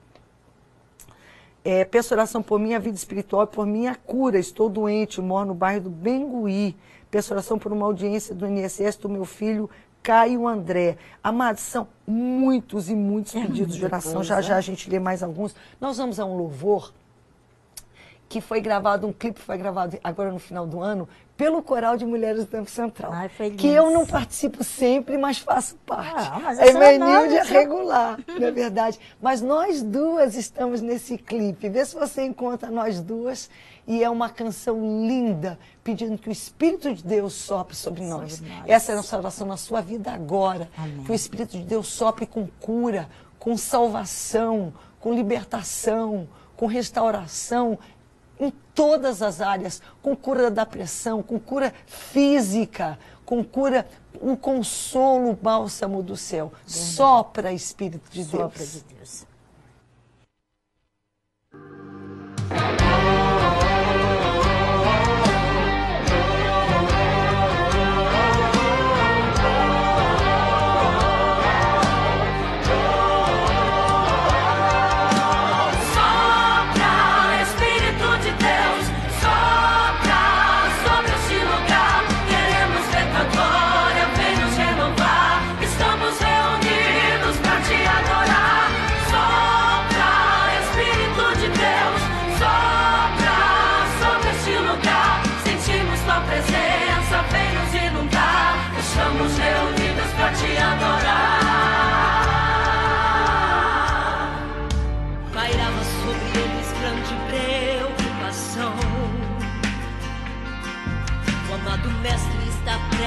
É, peço oração por minha vida espiritual e por minha cura. Estou doente, moro no bairro do Bengui. Peço oração por uma audiência do INSS do meu filho Caio André. Amados, são muitos e muitos pedidos de oração. coisa. Já já a gente lê mais alguns. Nós vamos a um louvor que foi gravado, um clipe foi gravado agora no final do ano, pelo Coral de Mulheres do Tempo Central. Ai, que eu não participo sempre, mas faço parte. Ah, mas é é nossa. regular, não é *laughs* verdade? Mas nós duas estamos nesse clipe. Vê se você encontra nós duas. E é uma canção linda, pedindo que o Espírito de Deus sopre sobre nós. nós. Essa é a nossa oração na sua vida agora. Amém. Que o Espírito de Deus sopre com cura, com salvação, com libertação, com restauração em todas as áreas, com cura da pressão, com cura física, com cura, um consolo, bálsamo do céu. Sopra, Espírito de Deus. Sopra de Deus.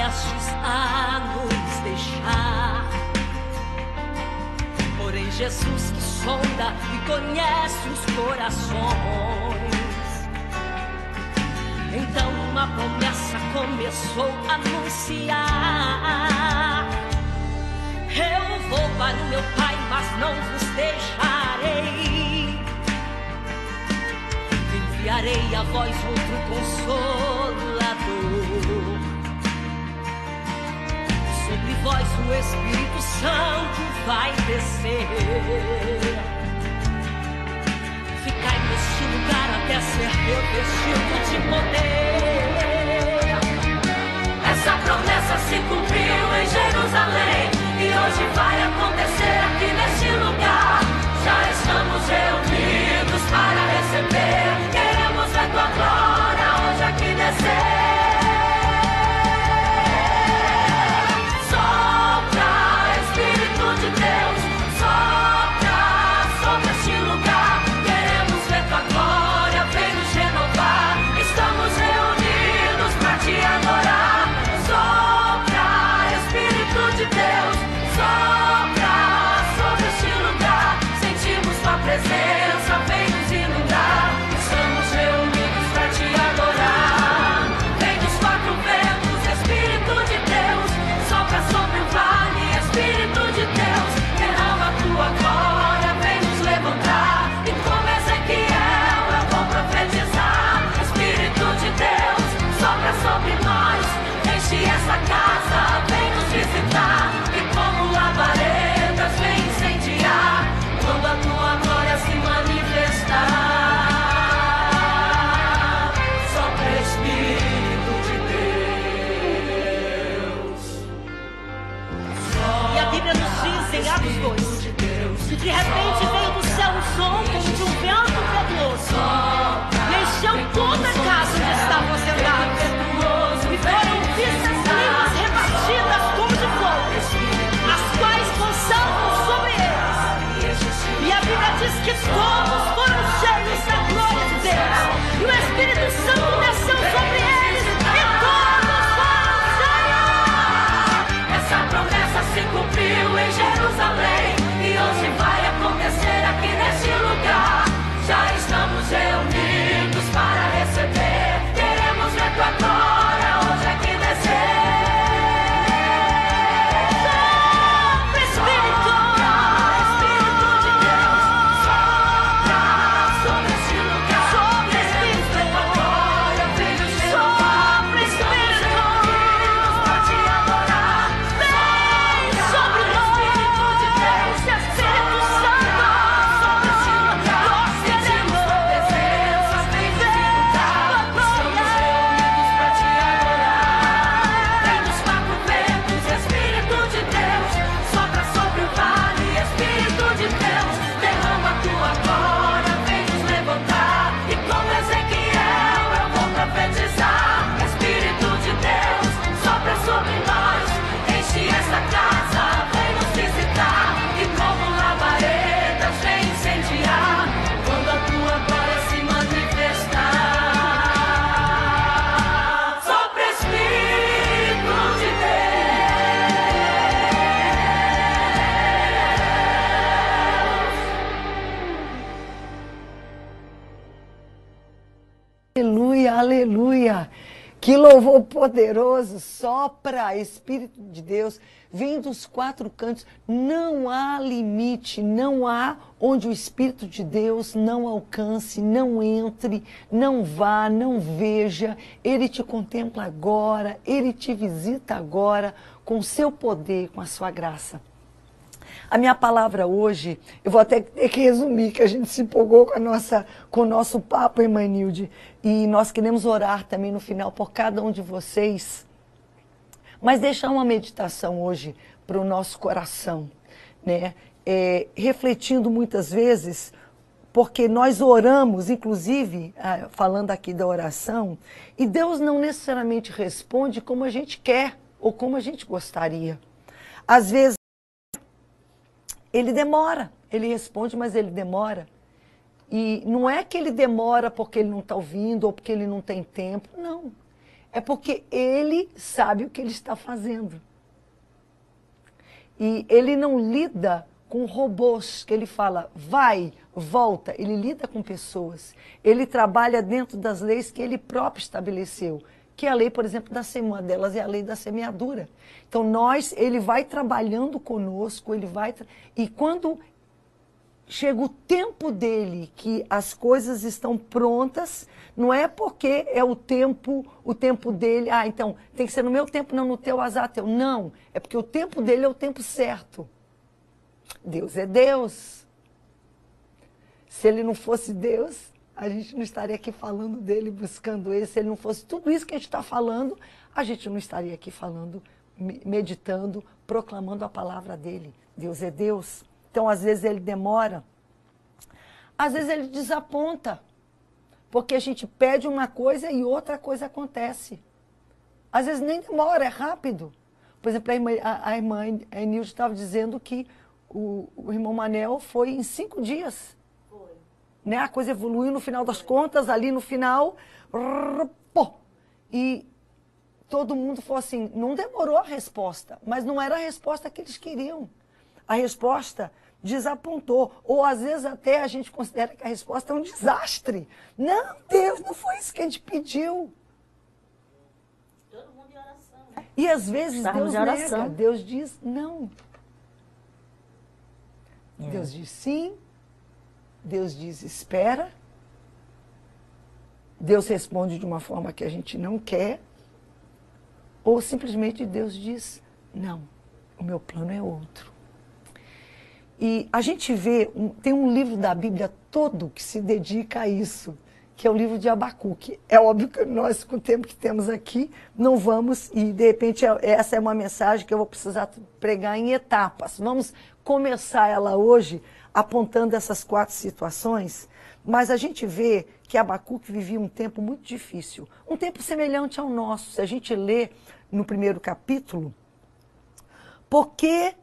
Prestes a nos deixar. Porém, Jesus que sonda e conhece os corações. Então, uma promessa começou a anunciar. Eu vou para o meu pai, mas não vos deixarei. Enviarei a vós outro consolador. Vós o Espírito Santo vai descer. Ficai neste lugar até ser revestido de poder. Essa promessa se cumpriu em Jerusalém e hoje vai acontecer aqui neste lugar. Já estamos reunidos Que louvor poderoso, sopra Espírito de Deus, vem dos quatro cantos. Não há limite, não há onde o Espírito de Deus não alcance, não entre, não vá, não veja. Ele te contempla agora, ele te visita agora com o seu poder, com a sua graça. A minha palavra hoje, eu vou até ter que resumir, que a gente se empolgou com, a nossa, com o nosso papo, irmã Nilde. E nós queremos orar também no final por cada um de vocês. Mas deixar uma meditação hoje para o nosso coração, né? É, refletindo muitas vezes, porque nós oramos, inclusive, ah, falando aqui da oração, e Deus não necessariamente responde como a gente quer ou como a gente gostaria. Às vezes, ele demora, ele responde, mas ele demora. E não é que ele demora porque ele não está ouvindo ou porque ele não tem tempo, não. É porque ele sabe o que ele está fazendo. E ele não lida com robôs, que ele fala, vai, volta. Ele lida com pessoas. Ele trabalha dentro das leis que ele próprio estabeleceu. Que a lei, por exemplo, da uma delas é a lei da semeadura. Então, nós, ele vai trabalhando conosco, ele vai. E quando chega o tempo dele que as coisas estão prontas, não é porque é o tempo, o tempo dele, ah, então tem que ser no meu tempo, não no teu azar teu. Não, é porque o tempo dele é o tempo certo. Deus é Deus. Se ele não fosse Deus, a gente não estaria aqui falando dele, buscando ele. Se ele não fosse tudo isso que a gente está falando, a gente não estaria aqui falando, me- meditando, proclamando a palavra dele. Deus é Deus. Então, às vezes, ele demora. Às vezes, ele desaponta. Porque a gente pede uma coisa e outra coisa acontece. Às vezes, nem demora, é rápido. Por exemplo, a irmã, a, a irmã Enilde estava dizendo que o, o irmão Manel foi em cinco dias né? A coisa evoluiu no final das contas, ali no final, pô, e todo mundo falou assim, não demorou a resposta, mas não era a resposta que eles queriam. A resposta desapontou, ou às vezes até a gente considera que a resposta é um desastre. Não, Deus, não foi isso que a gente pediu. Todo mundo em oração, né? E às vezes Deus nega, Deus diz não. É. Deus diz sim, Deus diz espera, Deus responde de uma forma que a gente não quer, ou simplesmente Deus diz não, o meu plano é outro. E a gente vê, tem um livro da Bíblia todo que se dedica a isso, que é o livro de Abacuque. É óbvio que nós, com o tempo que temos aqui, não vamos, e de repente é- essa é uma mensagem que eu vou precisar pregar em etapas. Vamos começar ela hoje apontando essas quatro situações, mas a gente vê que Abacuque vivia um tempo muito difícil, um tempo semelhante ao nosso. Se a gente lê no primeiro capítulo, porque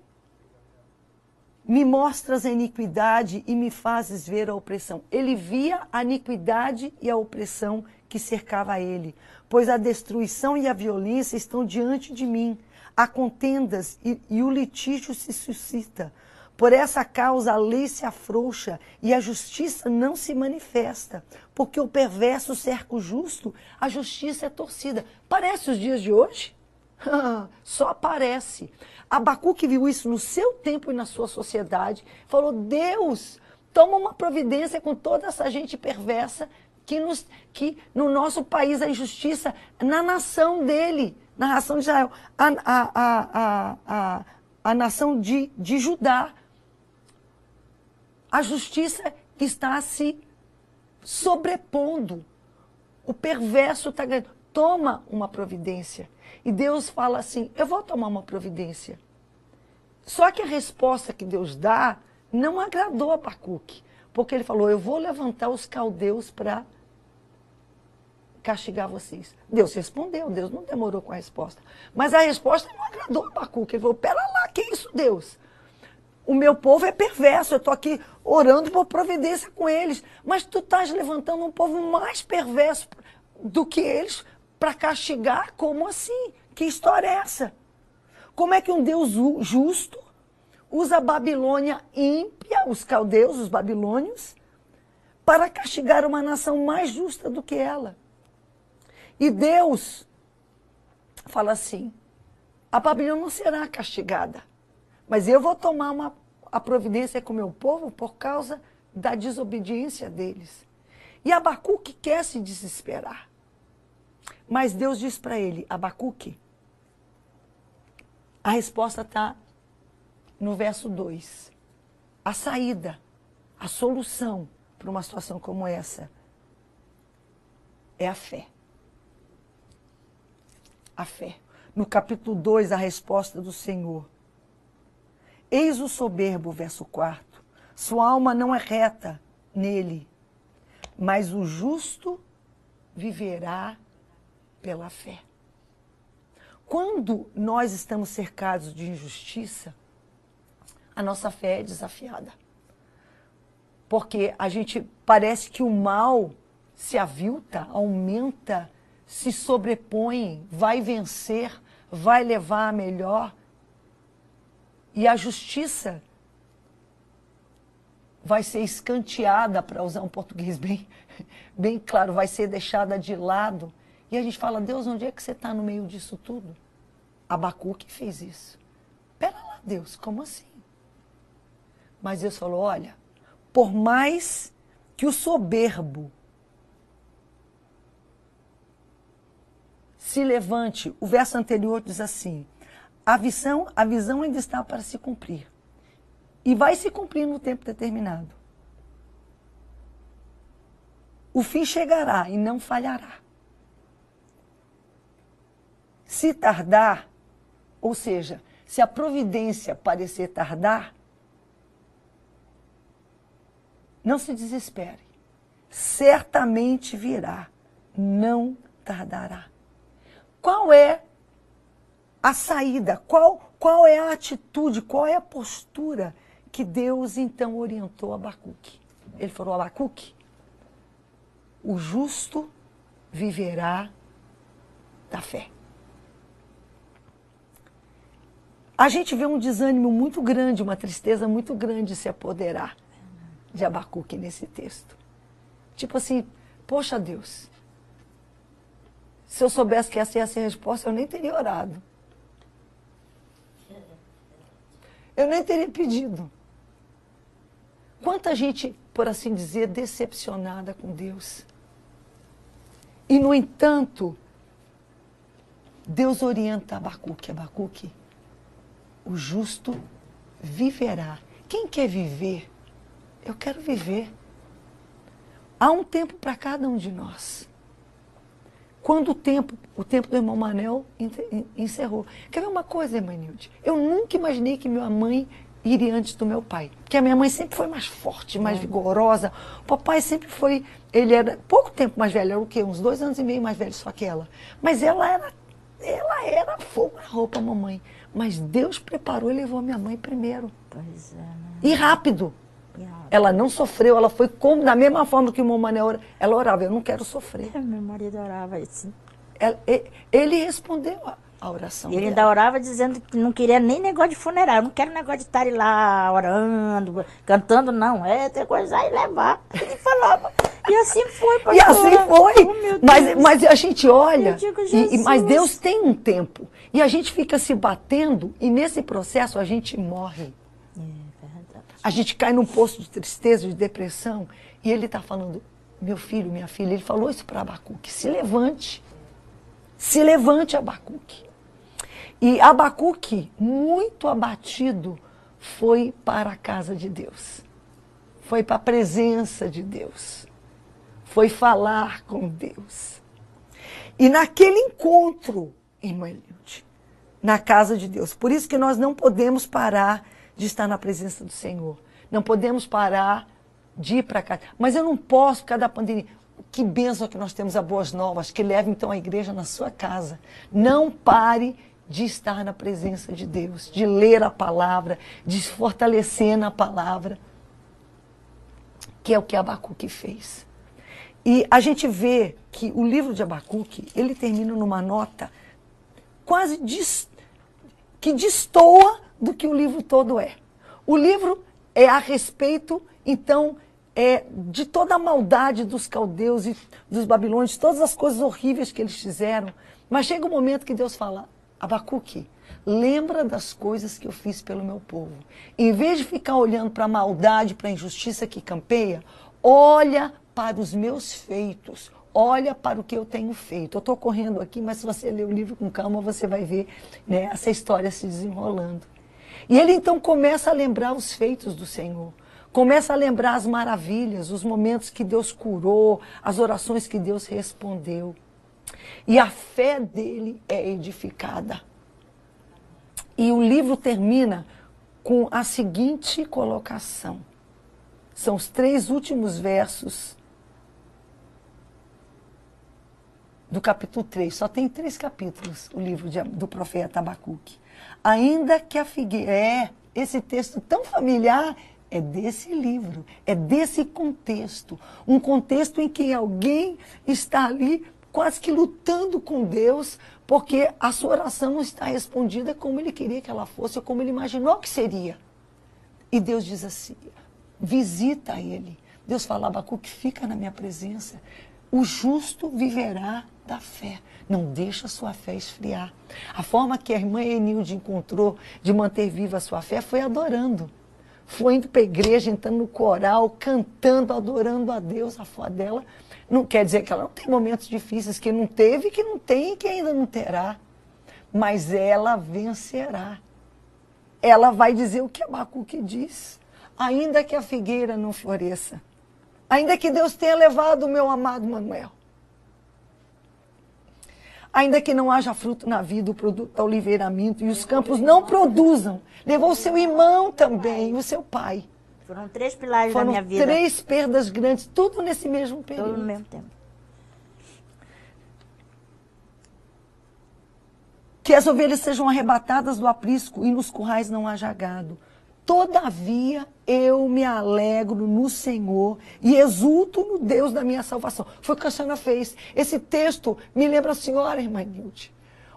me mostras a iniquidade e me fazes ver a opressão. Ele via a iniquidade e a opressão que cercava ele, pois a destruição e a violência estão diante de mim. Há contendas e, e o litígio se suscita. Por essa causa a lei se afrouxa e a justiça não se manifesta, porque o perverso cerca o justo, a justiça é torcida. Parece os dias de hoje? *laughs* Só parece. Abacuque viu isso no seu tempo e na sua sociedade. Falou: Deus, toma uma providência com toda essa gente perversa que, nos, que no nosso país a injustiça, na nação dele, na nação de Israel, a, a, a, a, a, nação de, de Judá. A justiça está se sobrepondo. O perverso está ganhando. Toma uma providência. E Deus fala assim: eu vou tomar uma providência. Só que a resposta que Deus dá não agradou a Abacuque. Porque ele falou: eu vou levantar os caldeus para castigar vocês. Deus respondeu, Deus não demorou com a resposta. Mas a resposta não agradou a Abacuque. Ele falou: pera lá, que isso, Deus? O meu povo é perverso, eu estou aqui orando por providência com eles. Mas tu estás levantando um povo mais perverso do que eles para castigar? Como assim? Que história é essa? Como é que um Deus ju- justo usa a Babilônia ímpia, os caldeus, os babilônios, para castigar uma nação mais justa do que ela? E Deus fala assim: a Babilônia não será castigada, mas eu vou tomar uma, a providência com o meu povo por causa da desobediência deles. E Abacuque quer se desesperar. Mas Deus diz para ele, Abacuque, a resposta está no verso 2. A saída, a solução para uma situação como essa é a fé. A fé. No capítulo 2, a resposta do Senhor. Eis o soberbo, verso 4. Sua alma não é reta nele, mas o justo viverá pela fé. Quando nós estamos cercados de injustiça, a nossa fé é desafiada. Porque a gente parece que o mal se avilta, aumenta, se sobrepõe, vai vencer, vai levar a melhor. E a justiça vai ser escanteada, para usar um português bem, *laughs* bem claro, vai ser deixada de lado. E a gente fala, Deus, onde é que você está no meio disso tudo? Abacuque fez isso. Pera lá, Deus, como assim? Mas Deus falou, olha, por mais que o soberbo se levante, o verso anterior diz assim, a visão, a visão ainda está para se cumprir. E vai se cumprir no tempo determinado. O fim chegará e não falhará. Se tardar, ou seja, se a providência parecer tardar, não se desespere. Certamente virá, não tardará. Qual é a saída? Qual, qual é a atitude? Qual é a postura que Deus então orientou Abacuque? Ele falou: Abacuque, o justo viverá da fé. A gente vê um desânimo muito grande, uma tristeza muito grande se apoderar de Abacuque nesse texto. Tipo assim, poxa Deus, se eu soubesse que essa ia ser a resposta, eu nem teria orado. Eu nem teria pedido. Quanta gente, por assim dizer, decepcionada com Deus. E, no entanto, Deus orienta Abacuque. Abacuque, o justo viverá. Quem quer viver? Eu quero viver. Há um tempo para cada um de nós. Quando o tempo, o tempo do irmão Manel encerrou. Quer ver uma coisa, irmã Nilde? Eu nunca imaginei que minha mãe iria antes do meu pai. Porque a minha mãe sempre foi mais forte, mais vigorosa. O papai sempre foi. Ele era pouco tempo mais velho, era o quê? Uns dois anos e meio mais velho só que ela. Mas ela era, ela era fogo na roupa, mamãe. Mas Deus preparou e levou a minha mãe primeiro. Pois é, né? E rápido. Ela não sofreu, ela foi como, da mesma forma que o irmão Mané ora, ela orava, eu não quero sofrer. Meu marido orava assim. Ela- ele respondeu a, a oração. Ele dela. ainda orava dizendo que não queria nem negócio de funeral. Não quero negócio de estar lá orando, cantando, não. É ter coisa aí levar. Ele falava. E assim foi, E assim foi. Oh, meu mas, mas a gente olha. Digo, e- mas. Deus tem um tempo. E a gente fica se batendo, e nesse processo a gente morre. A gente cai num poço de tristeza, de depressão. E ele está falando, meu filho, minha filha, ele falou isso para Abacuque: se levante. Se levante, Abacuque. E Abacuque, muito abatido, foi para a casa de Deus. Foi para a presença de Deus. Foi falar com Deus. E naquele encontro, irmã Hilde, na casa de Deus. Por isso que nós não podemos parar de estar na presença do Senhor. Não podemos parar de ir para casa. Mas eu não posso, por causa da pandemia. Que bênção que nós temos a Boas Novas, que leva então a igreja na sua casa. Não pare de estar na presença de Deus, de ler a palavra, de se fortalecer na palavra, que é o que Abacuque fez. E a gente vê que o livro de Abacuque, ele termina numa nota quase dis- que destoa do que o livro todo é. O livro é a respeito, então, é, de toda a maldade dos caldeus e dos babilônios, de todas as coisas horríveis que eles fizeram. Mas chega um momento que Deus fala, Abacuque, lembra das coisas que eu fiz pelo meu povo. Em vez de ficar olhando para a maldade, para a injustiça que campeia, olha para os meus feitos, olha para o que eu tenho feito. Eu estou correndo aqui, mas se você ler o livro com calma, você vai ver né, essa história se desenrolando. E ele então começa a lembrar os feitos do Senhor. Começa a lembrar as maravilhas, os momentos que Deus curou, as orações que Deus respondeu. E a fé dele é edificada. E o livro termina com a seguinte colocação. São os três últimos versos do capítulo 3. Só tem três capítulos o livro de- do profeta Abacuque. Ainda que a figueira. É, esse texto tão familiar é desse livro, é desse contexto. Um contexto em que alguém está ali quase que lutando com Deus, porque a sua oração não está respondida como ele queria que ela fosse, ou como ele imaginou que seria. E Deus diz assim: visita ele. Deus fala, Abacuque, fica na minha presença. O justo viverá da fé. Não deixa a sua fé esfriar. A forma que a irmã Enilde encontrou de manter viva a sua fé foi adorando. Foi indo para a igreja, entrando no coral, cantando, adorando a Deus. A fé dela não quer dizer que ela não tem momentos difíceis, que não teve, que não tem e que ainda não terá. Mas ela vencerá ela vai dizer o que Abacuque diz. Ainda que a figueira não floresça, ainda que Deus tenha levado o meu amado Manuel, ainda que não haja fruto na vida, o produto da oliveira minto e os campos não produzam, levou o seu irmão também, o seu pai. Foram três pilares Foram da minha vida. três perdas grandes, tudo nesse mesmo Tudo período. no mesmo tempo. que as ovelhas sejam arrebatadas do aprisco e nos currais não haja gado. Todavia eu me alegro no Senhor e exulto no Deus da minha salvação. Foi o que a senhora fez. Esse texto me lembra a senhora, irmã Nilde.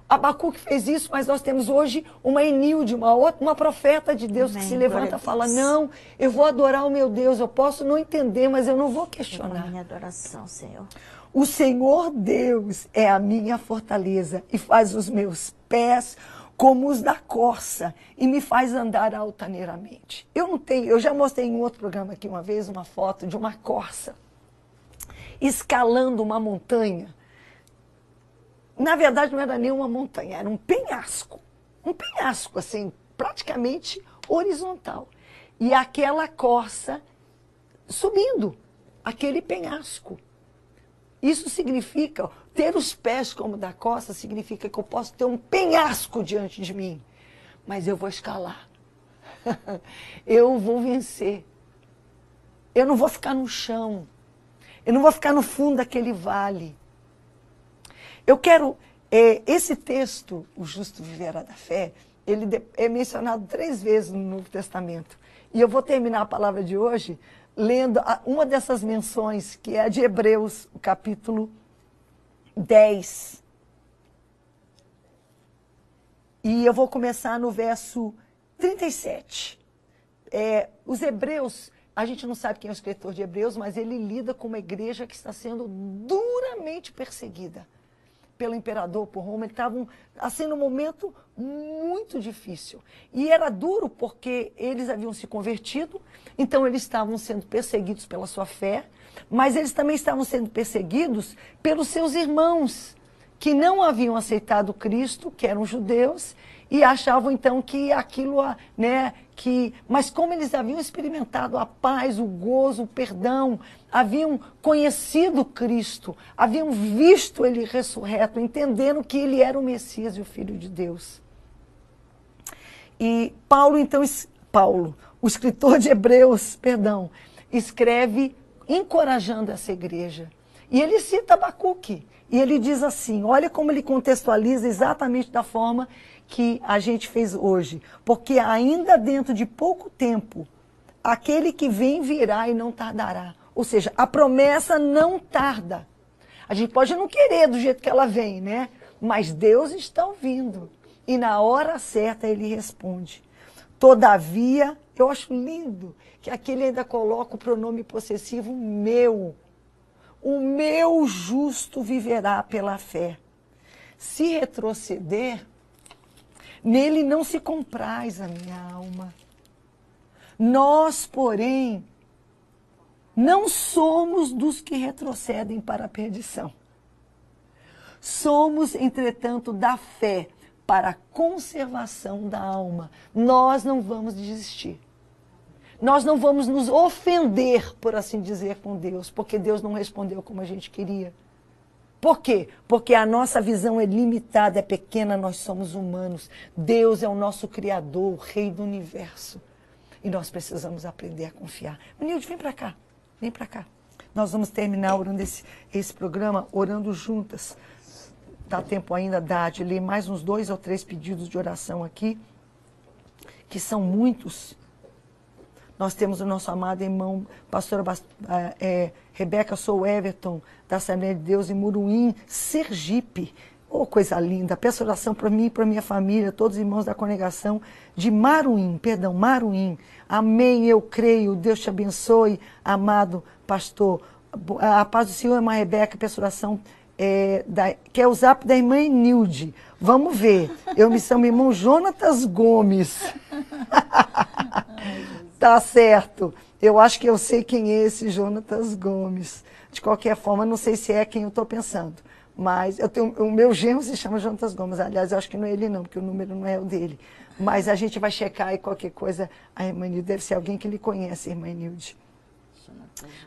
Abacuque fez isso, mas nós temos hoje uma Enilde, uma, outra, uma profeta de Deus que Amém. se Glória levanta e fala. Não, eu vou adorar o meu Deus. Eu posso não entender, mas eu não vou questionar. minha adoração, Senhor. O Senhor Deus é a minha fortaleza e faz os meus pés como os da corça e me faz andar altaneiramente. Eu não tenho, eu já mostrei em outro programa aqui uma vez uma foto de uma corça escalando uma montanha. Na verdade não era nem uma montanha, era um penhasco. Um penhasco assim, praticamente horizontal. E aquela corça subindo aquele penhasco. Isso significa, ter os pés como da costa, significa que eu posso ter um penhasco diante de mim, mas eu vou escalar. *laughs* eu vou vencer. Eu não vou ficar no chão. Eu não vou ficar no fundo daquele vale. Eu quero. É, esse texto, O Justo Viverá da Fé, ele é mencionado três vezes no Novo Testamento. E eu vou terminar a palavra de hoje lendo uma dessas menções, que é a de Hebreus, o capítulo 10. E eu vou começar no verso 37. É, os hebreus, a gente não sabe quem é o escritor de Hebreus, mas ele lida com uma igreja que está sendo duramente perseguida pelo imperador, por Roma, eles estavam assim num momento muito difícil. E era duro porque eles haviam se convertido, então eles estavam sendo perseguidos pela sua fé, mas eles também estavam sendo perseguidos pelos seus irmãos, que não haviam aceitado Cristo, que eram judeus, e achavam então que aquilo, né, que, mas como eles haviam experimentado a paz, o gozo, o perdão, haviam conhecido Cristo, haviam visto ele ressurreto, entendendo que ele era o Messias e o Filho de Deus. E Paulo, então, Paulo, o escritor de Hebreus, perdão, escreve encorajando essa igreja. E ele cita Abacuque. E ele diz assim: olha como ele contextualiza exatamente da forma que a gente fez hoje. Porque ainda dentro de pouco tempo, aquele que vem virá e não tardará. Ou seja, a promessa não tarda. A gente pode não querer do jeito que ela vem, né? Mas Deus está ouvindo. E na hora certa ele responde. Todavia, eu acho lindo que aquele ainda coloca o pronome possessivo meu. O meu justo viverá pela fé. Se retroceder, Nele não se compraz a minha alma. Nós, porém, não somos dos que retrocedem para a perdição. Somos, entretanto, da fé para a conservação da alma. Nós não vamos desistir. Nós não vamos nos ofender, por assim dizer, com Deus, porque Deus não respondeu como a gente queria. Por quê? Porque a nossa visão é limitada, é pequena, nós somos humanos. Deus é o nosso Criador, o Rei do Universo. E nós precisamos aprender a confiar. Menilde, vem para cá, vem para cá. Nós vamos terminar orando esse, esse programa, orando juntas. Dá tempo ainda, dá, de ler mais uns dois ou três pedidos de oração aqui, que são muitos. Nós temos o nosso amado irmão, pastora é, Rebeca, sou Everton, da Assembleia de Deus em Muruim, Sergipe. Oh, coisa linda. Peço oração para mim e para minha família, todos os irmãos da congregação de Maruim, perdão, Maruim. Amém, eu creio. Deus te abençoe, amado pastor. A paz do Senhor, irmã Rebeca, peço oração é, da, que é o zap da irmã Nilde. Vamos ver. Eu me chamo irmão Jonatas Gomes. *laughs* Tá certo. Eu acho que eu sei quem é esse Jonatas Gomes. De qualquer forma, não sei se é quem eu estou pensando. Mas eu tenho, o meu genro se chama Jonatas Gomes. Aliás, eu acho que não é ele não, porque o número não é o dele. Mas a gente vai checar e qualquer coisa. A irmã Nilde deve ser alguém que ele conhece, irmã Nilde.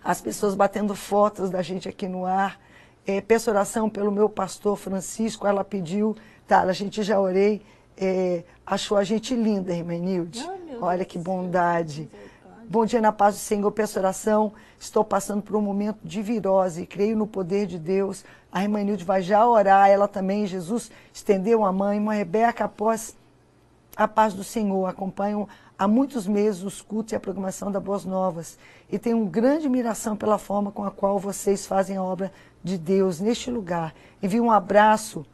As pessoas batendo fotos da gente aqui no ar. É, peço oração pelo meu pastor Francisco. Ela pediu, tá, a gente já orei. É, achou a gente linda, irmã Nilde. Olha que bondade. Bom dia na paz do Senhor, peço oração. Estou passando por um momento de virose. Creio no poder de Deus. A irmã Nilde vai já orar, ela também. Jesus estendeu a mãe. Irmã Rebeca, após a paz do Senhor, acompanham há muitos meses os cultos e a programação da Boas Novas. E tenho uma grande admiração pela forma com a qual vocês fazem a obra de Deus neste lugar. Envio um abraço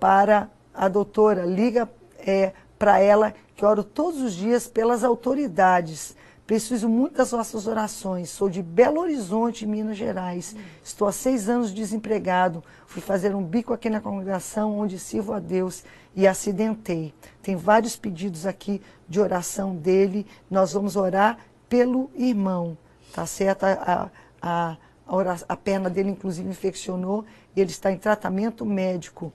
para a doutora. Liga é, para ela que oro todos os dias pelas autoridades. Preciso muito das vossas orações. Sou de Belo Horizonte, Minas Gerais. Estou há seis anos desempregado. Fui fazer um bico aqui na congregação onde sirvo a Deus e acidentei. Tem vários pedidos aqui de oração dele. Nós vamos orar pelo irmão. Tá certo? A, a, a, a perna dele, inclusive, infeccionou ele está em tratamento médico.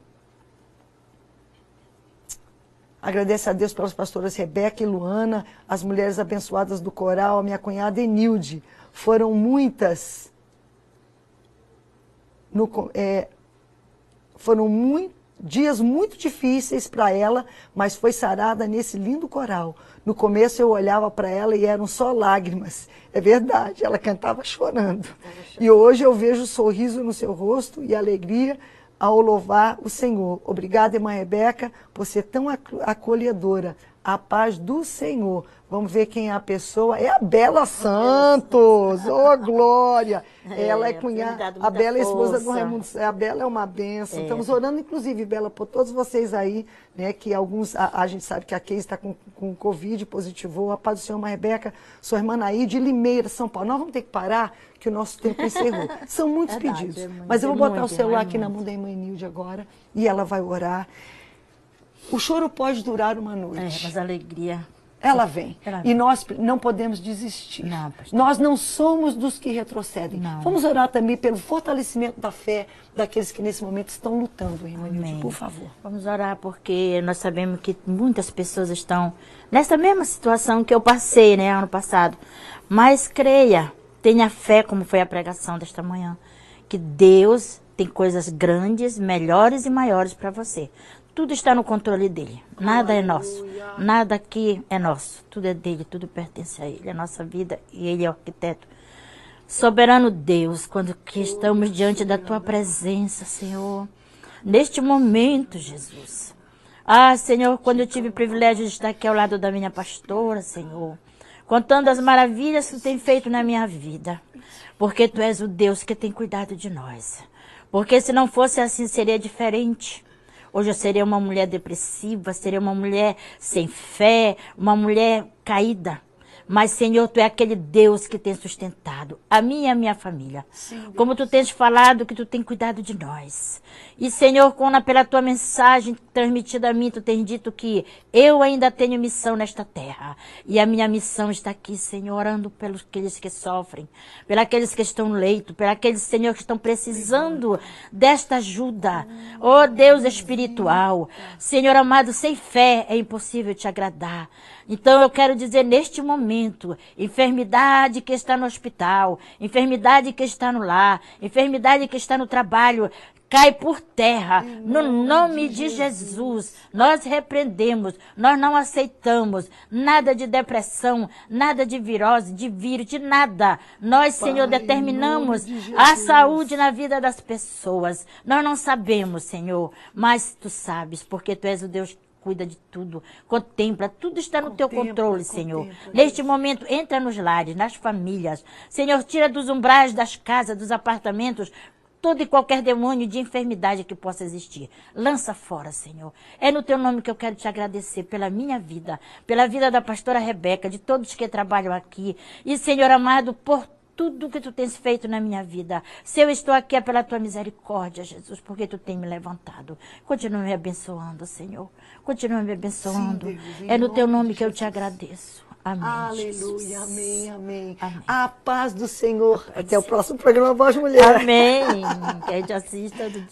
Agradeço a Deus pelas pastoras Rebeca e Luana, as mulheres abençoadas do coral, a minha cunhada Enilde. Foram muitas no é, foram mui- dias muito difíceis para ela, mas foi sarada nesse lindo coral. No começo eu olhava para ela e eram só lágrimas. É verdade, ela cantava chorando. E hoje eu vejo o sorriso no seu rosto e a alegria ao louvar o Senhor. Obrigada, irmã Rebeca, por ser tão ac- acolhedora. A paz do Senhor. Vamos ver quem é a pessoa. É a Bela Santos. Oh, Glória! *laughs* É, Ela é cunhada. A Bela é esposa do. Raimundo a Bela é uma benção. Estamos orando, inclusive, Bela, por todos vocês aí, né? Que alguns. A, a gente sabe que a Keis está com, com Covid, positivou. A paz do Senhor, uma Rebeca, sua irmã Naí, de Limeira, São Paulo. Nós vamos ter que parar, que o nosso tempo encerrou. *laughs* São muitos Verdade, pedidos. é muito, Mas eu vou é botar o muito, celular é aqui na mão da irmã Nilde agora e ela vai orar. O choro pode durar uma É, noite. mas a alegria. Ela vem. Ela E nós não podemos desistir. Não, nós não somos dos que retrocedem. Não. Vamos orar também pelo fortalecimento da fé daqueles que nesse momento estão lutando, irmã Nilde, por favor. Vamos orar porque nós sabemos que muitas pessoas estão nessa mesma situação que eu passei, né, ano passado. Mas creia, tenha fé, como foi a pregação desta manhã, que Deus tem coisas grandes, melhores e maiores para você. Tudo está no controle dele. Nada é nosso. Nada aqui é nosso. Tudo é dele, tudo pertence a ele, a nossa vida e ele é o arquiteto. Soberano Deus, quando que estamos diante da tua presença, Senhor, neste momento, Jesus. Ah, Senhor, quando eu tive o privilégio de estar aqui ao lado da minha pastora, Senhor, contando as maravilhas que tu tem feito na minha vida, porque tu és o Deus que tem cuidado de nós. Porque se não fosse assim, seria diferente. Hoje eu seria uma mulher depressiva, seria uma mulher sem fé, uma mulher caída. Mas, Senhor, Tu é aquele Deus que tem sustentado a minha e a minha família. Como Tu tens falado que Tu tem cuidado de nós. E, Senhor, quando pela Tua mensagem transmitida a mim, Tu tens dito que eu ainda tenho missão nesta terra. E a minha missão está aqui, Senhor, orando pelos aqueles que sofrem, pelos aqueles que estão no leito, pelos aqueles, Senhor, que estão precisando desta ajuda. Oh, Deus espiritual. Senhor amado, sem fé é impossível te agradar. Então eu quero dizer neste momento, enfermidade que está no hospital, enfermidade que está no lar, enfermidade que está no trabalho, cai por terra, no nome de Jesus. Nós repreendemos, nós não aceitamos nada de depressão, nada de virose, de vírus, de nada. Nós, Senhor, Pai, em determinamos de a Jesus. saúde na vida das pessoas. Nós não sabemos, Senhor, mas tu sabes, porque tu és o Deus cuida de tudo, contempla, tudo está no teu Contempla, controle, Senhor. contempla, Neste momento, entra nos lares, nas famílias. Senhor, tira dos umbrais das casas, dos apartamentos, todo e qualquer demônio de enfermidade que possa existir. Lança fora, Senhor. É no teu nome que eu quero te agradecer pela minha vida, pela vida da pastora Rebeca, de todos que trabalham aqui. E, Senhor amado, por tudo que tu tens feito na minha vida. Se eu estou aqui é pela tua misericórdia, Jesus, porque tu tem me levantado. Continua me abençoando, Senhor. Continua me abençoando. Sim, Deus, é no teu nome que eu te agradeço. Amém. Aleluia, amém, amém, Amém. A paz do Senhor. Até o próximo programa Voz Mulher. Amém. Que a gente assista do